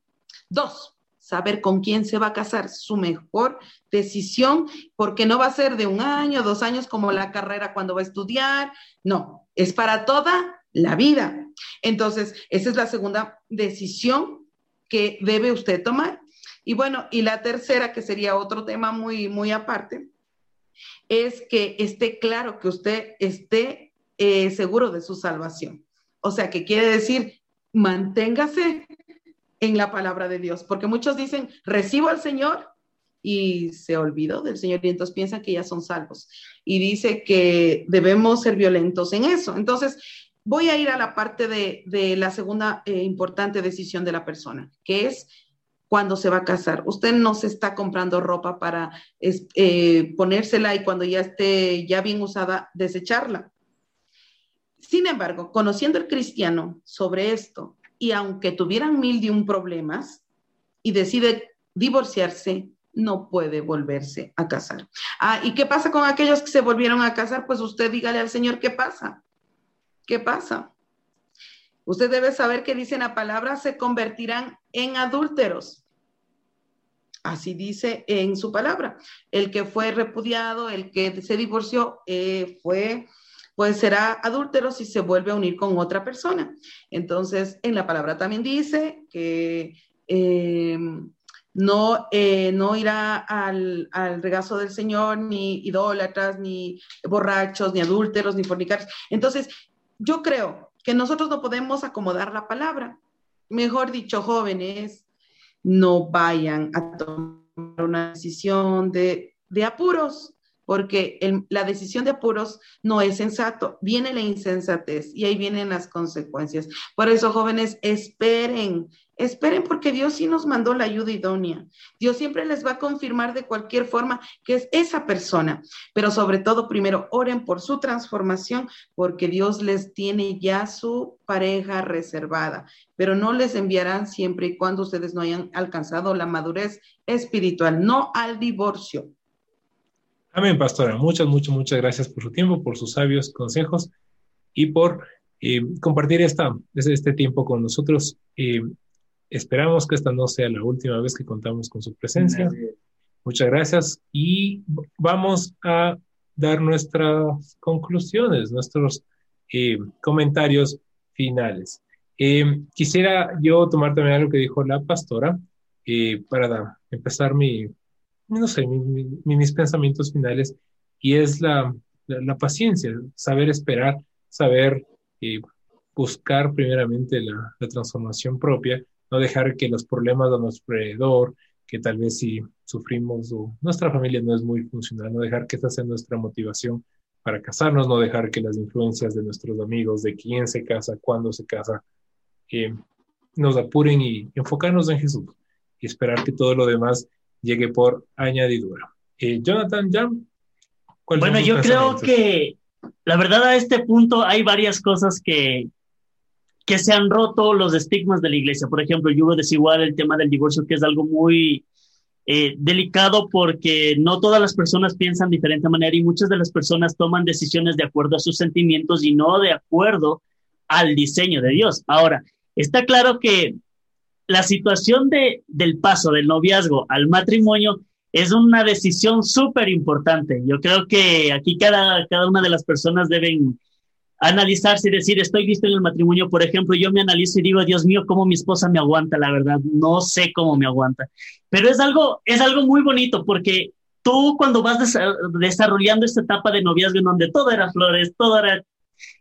Dos, saber con quién se va a casar, su mejor decisión, porque no va a ser de un año, dos años como la carrera cuando va a estudiar, no, es para toda la vida. Entonces, esa es la segunda decisión que debe usted tomar. Y bueno, y la tercera, que sería otro tema muy, muy aparte, es que esté claro que usted esté eh, seguro de su salvación. O sea, que quiere decir, manténgase en la palabra de Dios, porque muchos dicen, recibo al Señor y se olvidó del Señor y entonces piensan que ya son salvos. Y dice que debemos ser violentos en eso. Entonces, voy a ir a la parte de, de la segunda eh, importante decisión de la persona, que es cuando se va a casar. Usted no se está comprando ropa para eh, ponérsela y cuando ya esté ya bien usada, desecharla. Sin embargo, conociendo el cristiano sobre esto, y aunque tuvieran mil de un problemas y decide divorciarse, no puede volverse a casar. Ah, ¿y qué pasa con aquellos que se volvieron a casar? Pues usted dígale al Señor qué pasa. ¿Qué pasa? Usted debe saber que dice en la palabra, se convertirán en adúlteros. Así dice en su palabra. El que fue repudiado, el que se divorció, eh, fue, pues será adúltero si se vuelve a unir con otra persona. Entonces, en la palabra también dice que eh, no, eh, no irá al, al, regazo del Señor ni idólatras, ni borrachos, ni adúlteros, ni fornicarios. Entonces, yo creo que nosotros no podemos acomodar la palabra. Mejor dicho, jóvenes, no vayan a tomar una decisión de, de apuros, porque la decisión de apuros no es sensato, viene la insensatez y ahí vienen las consecuencias. Por eso, jóvenes, esperen, esperen porque Dios sí nos mandó la ayuda idónea. Dios siempre les va a confirmar de cualquier forma que es esa persona, pero sobre todo primero oren por su transformación porque Dios les tiene ya su pareja reservada, pero no les enviarán siempre y cuando ustedes no hayan alcanzado la madurez espiritual, no al divorcio. Amén, pastora. Muchas, muchas, muchas gracias por su tiempo, por sus sabios consejos y por eh, compartir esta, este tiempo con nosotros. Eh, esperamos que esta no sea la última vez que contamos con su presencia. Gracias. Muchas gracias y vamos a dar nuestras conclusiones, nuestros eh, comentarios finales. quisiera yo tomar también algo que dijo la pastora para empezar mi, no sé, mi, mi, mis pensamientos finales, y es la, la, paciencia, saber esperar, saber eh, buscar primeramente la, la, transformación propia, no dejar que los problemas de nuestro alrededor, que tal vez si sufrimos o nuestra familia no es muy funcional, no dejar que esa sea nuestra motivación para casarnos, no dejar que las influencias de nuestros amigos, de quién se casa, cuándo se casa, eh, nos apuren y enfocarnos en Jesús y esperar que todo lo demás llegue por añadidura. Eh, Jonathan, Jam, bueno, yo creo que la verdad a este punto hay varias cosas que, que se han roto los estigmas de la iglesia. Por ejemplo, yugo desigual, el tema del divorcio, que es algo muy eh, delicado porque no todas las personas piensan de diferente manera y muchas de las personas toman decisiones de acuerdo a sus sentimientos y no de acuerdo al diseño de Dios. Ahora, está claro que la situación de, del paso del noviazgo al matrimonio es una decisión súper importante. Yo creo que aquí cada, cada una de las personas deben analizarse y decir, estoy listo en el matrimonio, por ejemplo, yo me analizo y digo, Dios mío, cómo mi esposa me aguanta, la verdad, no sé cómo me aguanta. Pero es algo, es algo muy bonito porque tú cuando vas desarrollando esta etapa de noviazgo en donde todo era flores, todo era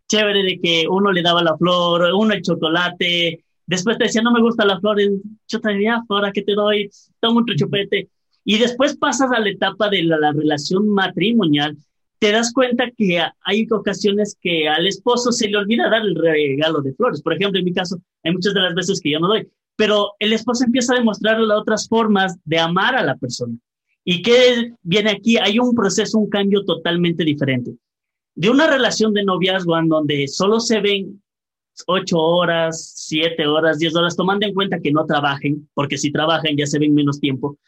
chévere de que uno le daba la flor, uno el chocolate, después te decía, no me gusta la flor, yo diría, ahora que te doy, toma un chupete. Y después pasas a la etapa de la relación matrimonial te das cuenta que hay ocasiones que al esposo se le olvida dar el regalo de flores. Por ejemplo, en mi caso, hay muchas de las veces que yo no doy, pero el esposo empieza a demostrarle otras formas de amar a la persona. ¿Y qué viene aquí? Hay un proceso, un cambio totalmente diferente. De una relación de noviazgo en donde solo se ven ocho horas, siete horas, diez horas, tomando en cuenta que no trabajen, porque si trabajan ya se ven menos tiempo.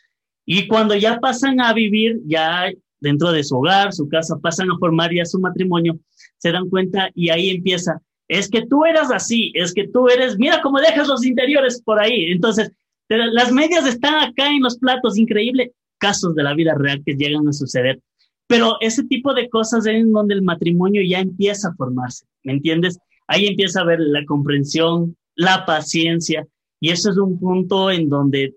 Y cuando ya pasan a vivir, ya dentro de su hogar, su casa, pasan a formar ya su matrimonio, se dan cuenta y ahí empieza, es que tú eras así, es que tú eres, mira cómo dejas los interiores por ahí. Entonces, las medias están acá en los platos, increíble, casos de la vida real que llegan a suceder. Pero ese tipo de cosas es en donde el matrimonio ya empieza a formarse, ¿me entiendes? Ahí empieza a ver la comprensión, la paciencia, y eso es un punto en donde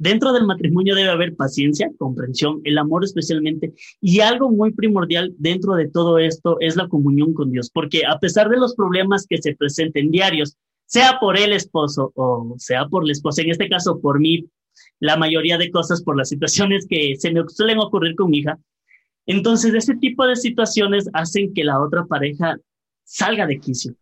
Dentro del matrimonio debe haber paciencia, comprensión, el amor especialmente, y algo muy primordial dentro de todo esto es la comunión con Dios, porque a pesar de los problemas que se presenten diarios, sea por el esposo o sea por la esposa, en este caso por mí, la mayoría de cosas por las situaciones que se me suelen ocurrir con mi hija, entonces ese tipo de situaciones hacen que la otra pareja salga de quicio.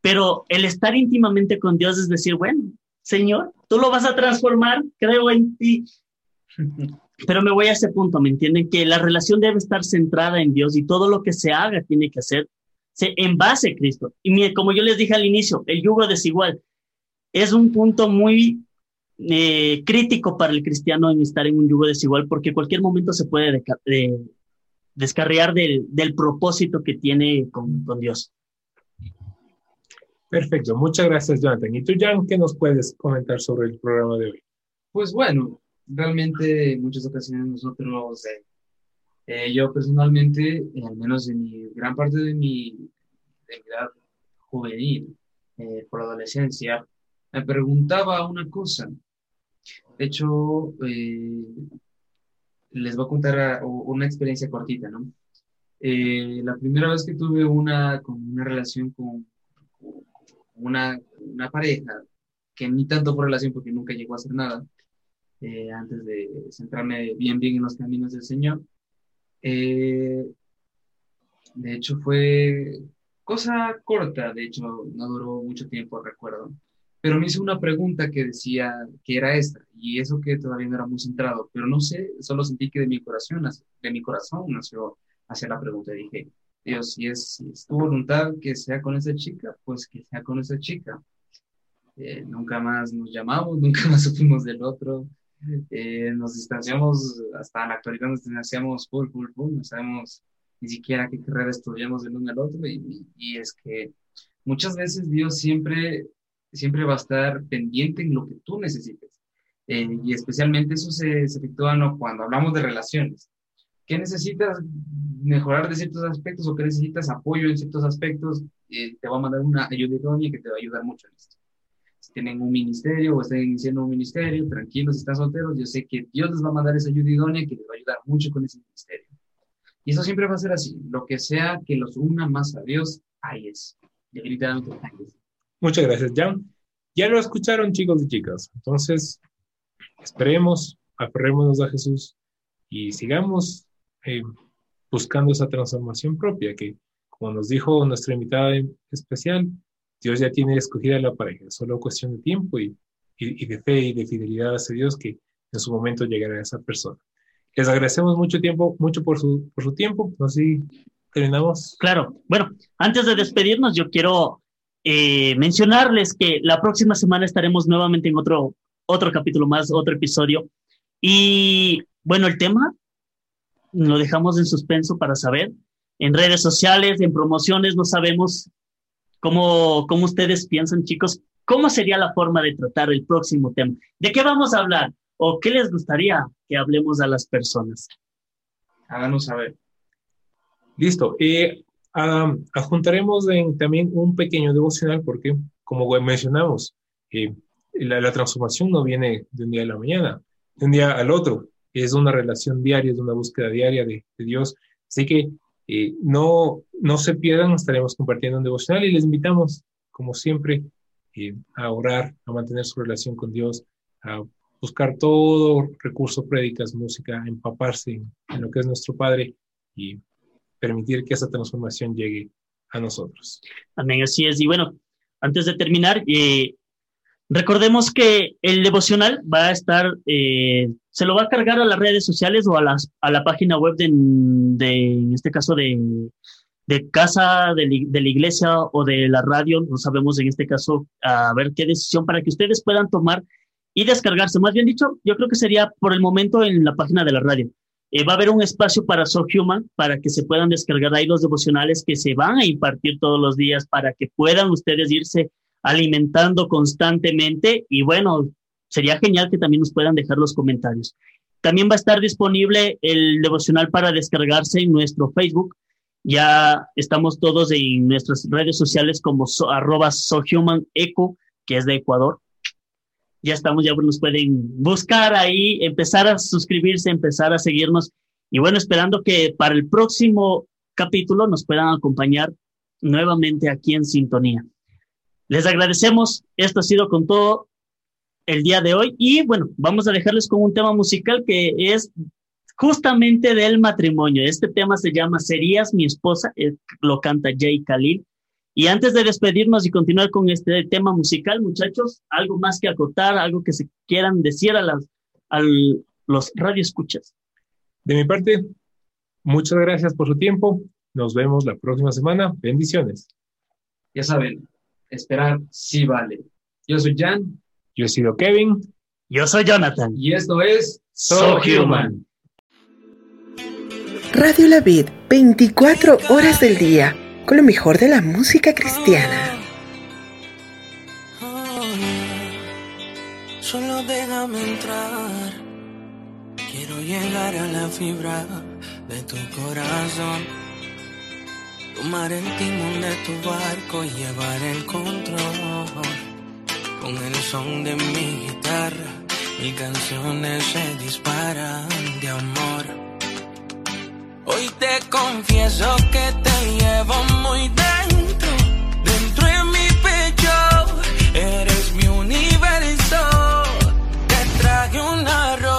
Pero el estar íntimamente con Dios es decir, bueno, Señor, tú lo vas a transformar, creo en ti. Pero me voy a ese punto, ¿me entienden? Que la relación debe estar centrada en Dios y todo lo que se haga tiene que hacer en base a Cristo. Y como yo les dije al inicio, el yugo desigual es un punto muy eh, crítico para el cristiano en estar en un yugo desigual porque cualquier momento se puede descarriar del, propósito que tiene con Dios. Perfecto, muchas gracias Jonathan. ¿Y tú, Jan, qué nos puedes comentar sobre el programa de hoy? Pues bueno, realmente en muchas ocasiones nosotros, eh, eh, yo personalmente, eh, al menos en mi gran parte de mi, de mi edad juvenil, por adolescencia, me preguntaba una cosa. De hecho, les voy a contar una experiencia cortita, ¿no? la primera vez que tuve una, relación con una, pareja que ni tanto por relación porque nunca llegó a hacer nada, eh, antes de centrarme bien, bien en los caminos del Señor. Eh, de hecho, fue cosa corta, de hecho, no duró mucho tiempo, recuerdo. Pero me hizo una pregunta que decía que era esta, y eso que todavía no era muy centrado, pero no sé, solo sentí que de mi corazón, de mi corazón nació hacia la pregunta. Dije, Dios, si es, tu voluntad que sea con esa chica, pues que sea con esa chica. Eh, nunca más nos llamamos, nunca más supimos del otro. Eh, nos distanciamos, hasta la actualidad nos distanciamos full, full, full. No sabemos ni siquiera qué carrera estudiamos del uno al otro. Y, es que muchas veces Dios siempre, siempre va a estar pendiente en lo que tú necesites. Eh, y especialmente eso se, se efectúa ¿no? cuando hablamos de relaciones. ¿Qué necesitas mejorar de ciertos aspectos o que necesitas apoyo en ciertos aspectos? Eh, te va a mandar una ayuda idónea que te va a ayudar mucho en esto. Si tienen un ministerio o están iniciando un ministerio, tranquilos, si están solteros, yo sé que Dios les va a mandar esa ayuda idónea que les va a ayudar mucho con ese ministerio. Y eso siempre va a ser así. Lo que sea que los una más a Dios, ahí es. Definitivamente ahí es. Muchas gracias, Jan. Ya lo escucharon, chicos y chicas. Entonces, esperemos, aferrémonos a Jesús y sigamos eh, buscando esa transformación propia, que como nos dijo nuestra invitada especial, Dios ya tiene escogida la pareja, solo cuestión de tiempo y, y, de fe y de fidelidad hacia Dios que en su momento llegará a esa persona. Les agradecemos mucho tiempo, mucho por su, por su tiempo. Si terminamos. Claro. Bueno, antes de despedirnos, yo quiero eh, mencionarles que la próxima semana estaremos nuevamente en otro, otro capítulo más, otro episodio. Y bueno, el tema lo dejamos en suspenso para saber. En redes sociales, en promociones, no sabemos cómo, cómo ustedes piensan, chicos, cómo sería la forma de tratar el próximo tema. ¿De qué vamos a hablar? ¿O qué les gustaría que hablemos a las personas? Háganos saber. Listo. Eh, ah, adjuntaremos en- también un pequeño devocional porque, como mencionamos, eh, la, la transformación no viene de un día a la mañana, de un día al otro. Es una relación diaria, es una búsqueda diaria de, de Dios. Así que eh, no, no se pierdan, estaremos compartiendo un devocional y les invitamos, como siempre, eh, a orar, a mantener su relación con Dios, a buscar todo recurso, prédicas, música, empaparse en, en lo que es nuestro Padre y permitir que esa transformación llegue a nosotros. Amén, así es. Y bueno, antes de terminar, eh, recordemos que el devocional va a estar, eh, se lo va a cargar a las redes sociales o a, las, a la página web de, en este caso, de, de casa, de la iglesia o de la radio, no sabemos en este caso, a ver qué decisión para que ustedes puedan tomar y descargarse. Más bien dicho, yo creo que sería por el momento en la página de la radio. Eh, va a haber un espacio para So Human para que se puedan descargar ahí los devocionales que se van a impartir todos los días para que puedan ustedes irse alimentando constantemente y bueno, sería genial que también nos puedan dejar los comentarios. También va a estar disponible el devocional para descargarse en nuestro Facebook. Ya estamos todos en nuestras redes sociales como so, arroba sohumaneco, que es de Ecuador. Ya estamos, ya nos pueden buscar ahí, empezar a suscribirse, empezar a seguirnos. Y bueno, esperando que para el próximo capítulo nos puedan acompañar nuevamente aquí en sintonía. Les agradecemos. Esto ha sido con todo el día de hoy. Y bueno, vamos a dejarles con un tema musical que es justamente del matrimonio. Este tema se llama Serías mi esposa, eh, lo canta Jay Khalil. Y antes de despedirnos y continuar con este tema musical, muchachos, algo más que acotar, algo que se quieran decir a, las, a los radioescuchas. De mi parte, muchas gracias por su tiempo. Nos vemos la próxima semana. Bendiciones. Ya saben, esperar sí vale. Yo soy Jan. Yo he sido Kevin. Yo soy Jonathan. Y esto es So Human. Radio La Vid, 24 horas del día, con lo mejor de la música cristiana. Solo déjame entrar. Quiero llegar a la fibra de tu corazón. Tomar el timón de tu barco y llevar el control. Con el son de mi guitarra, mil canciones se disparan de amor. Hoy te confieso que te llevo muy dentro, dentro de mi pecho. Eres mi universo. Te traje una rosa,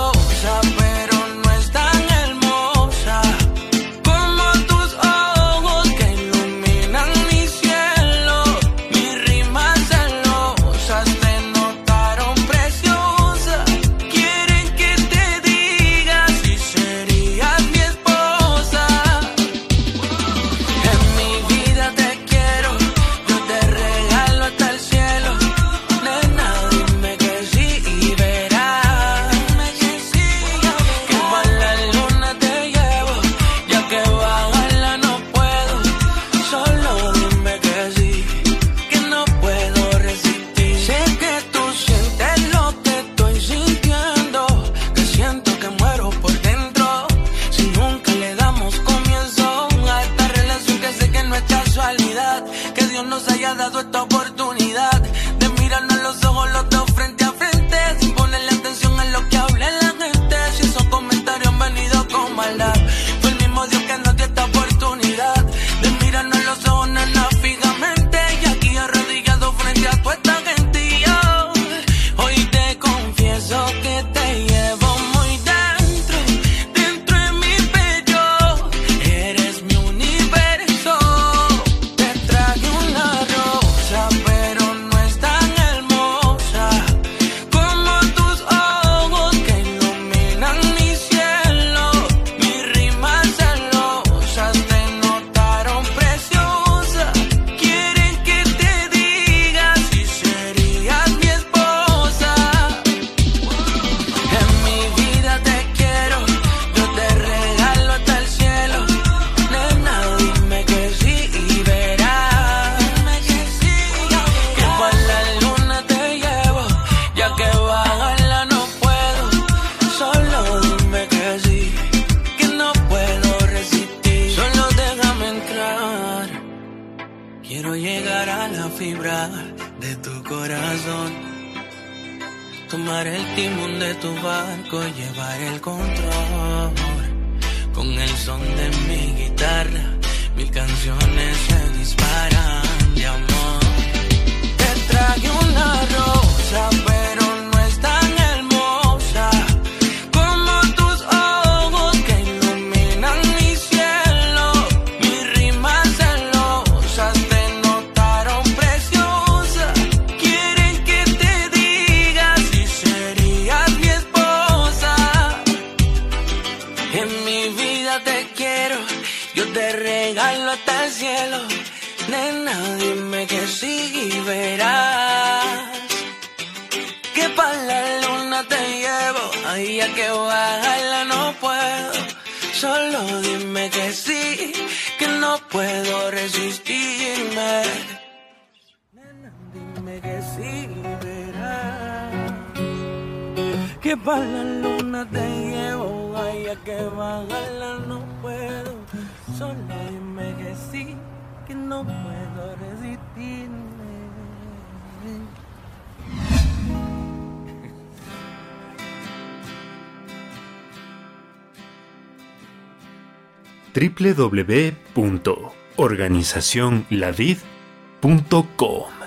www.organizacionlavid.com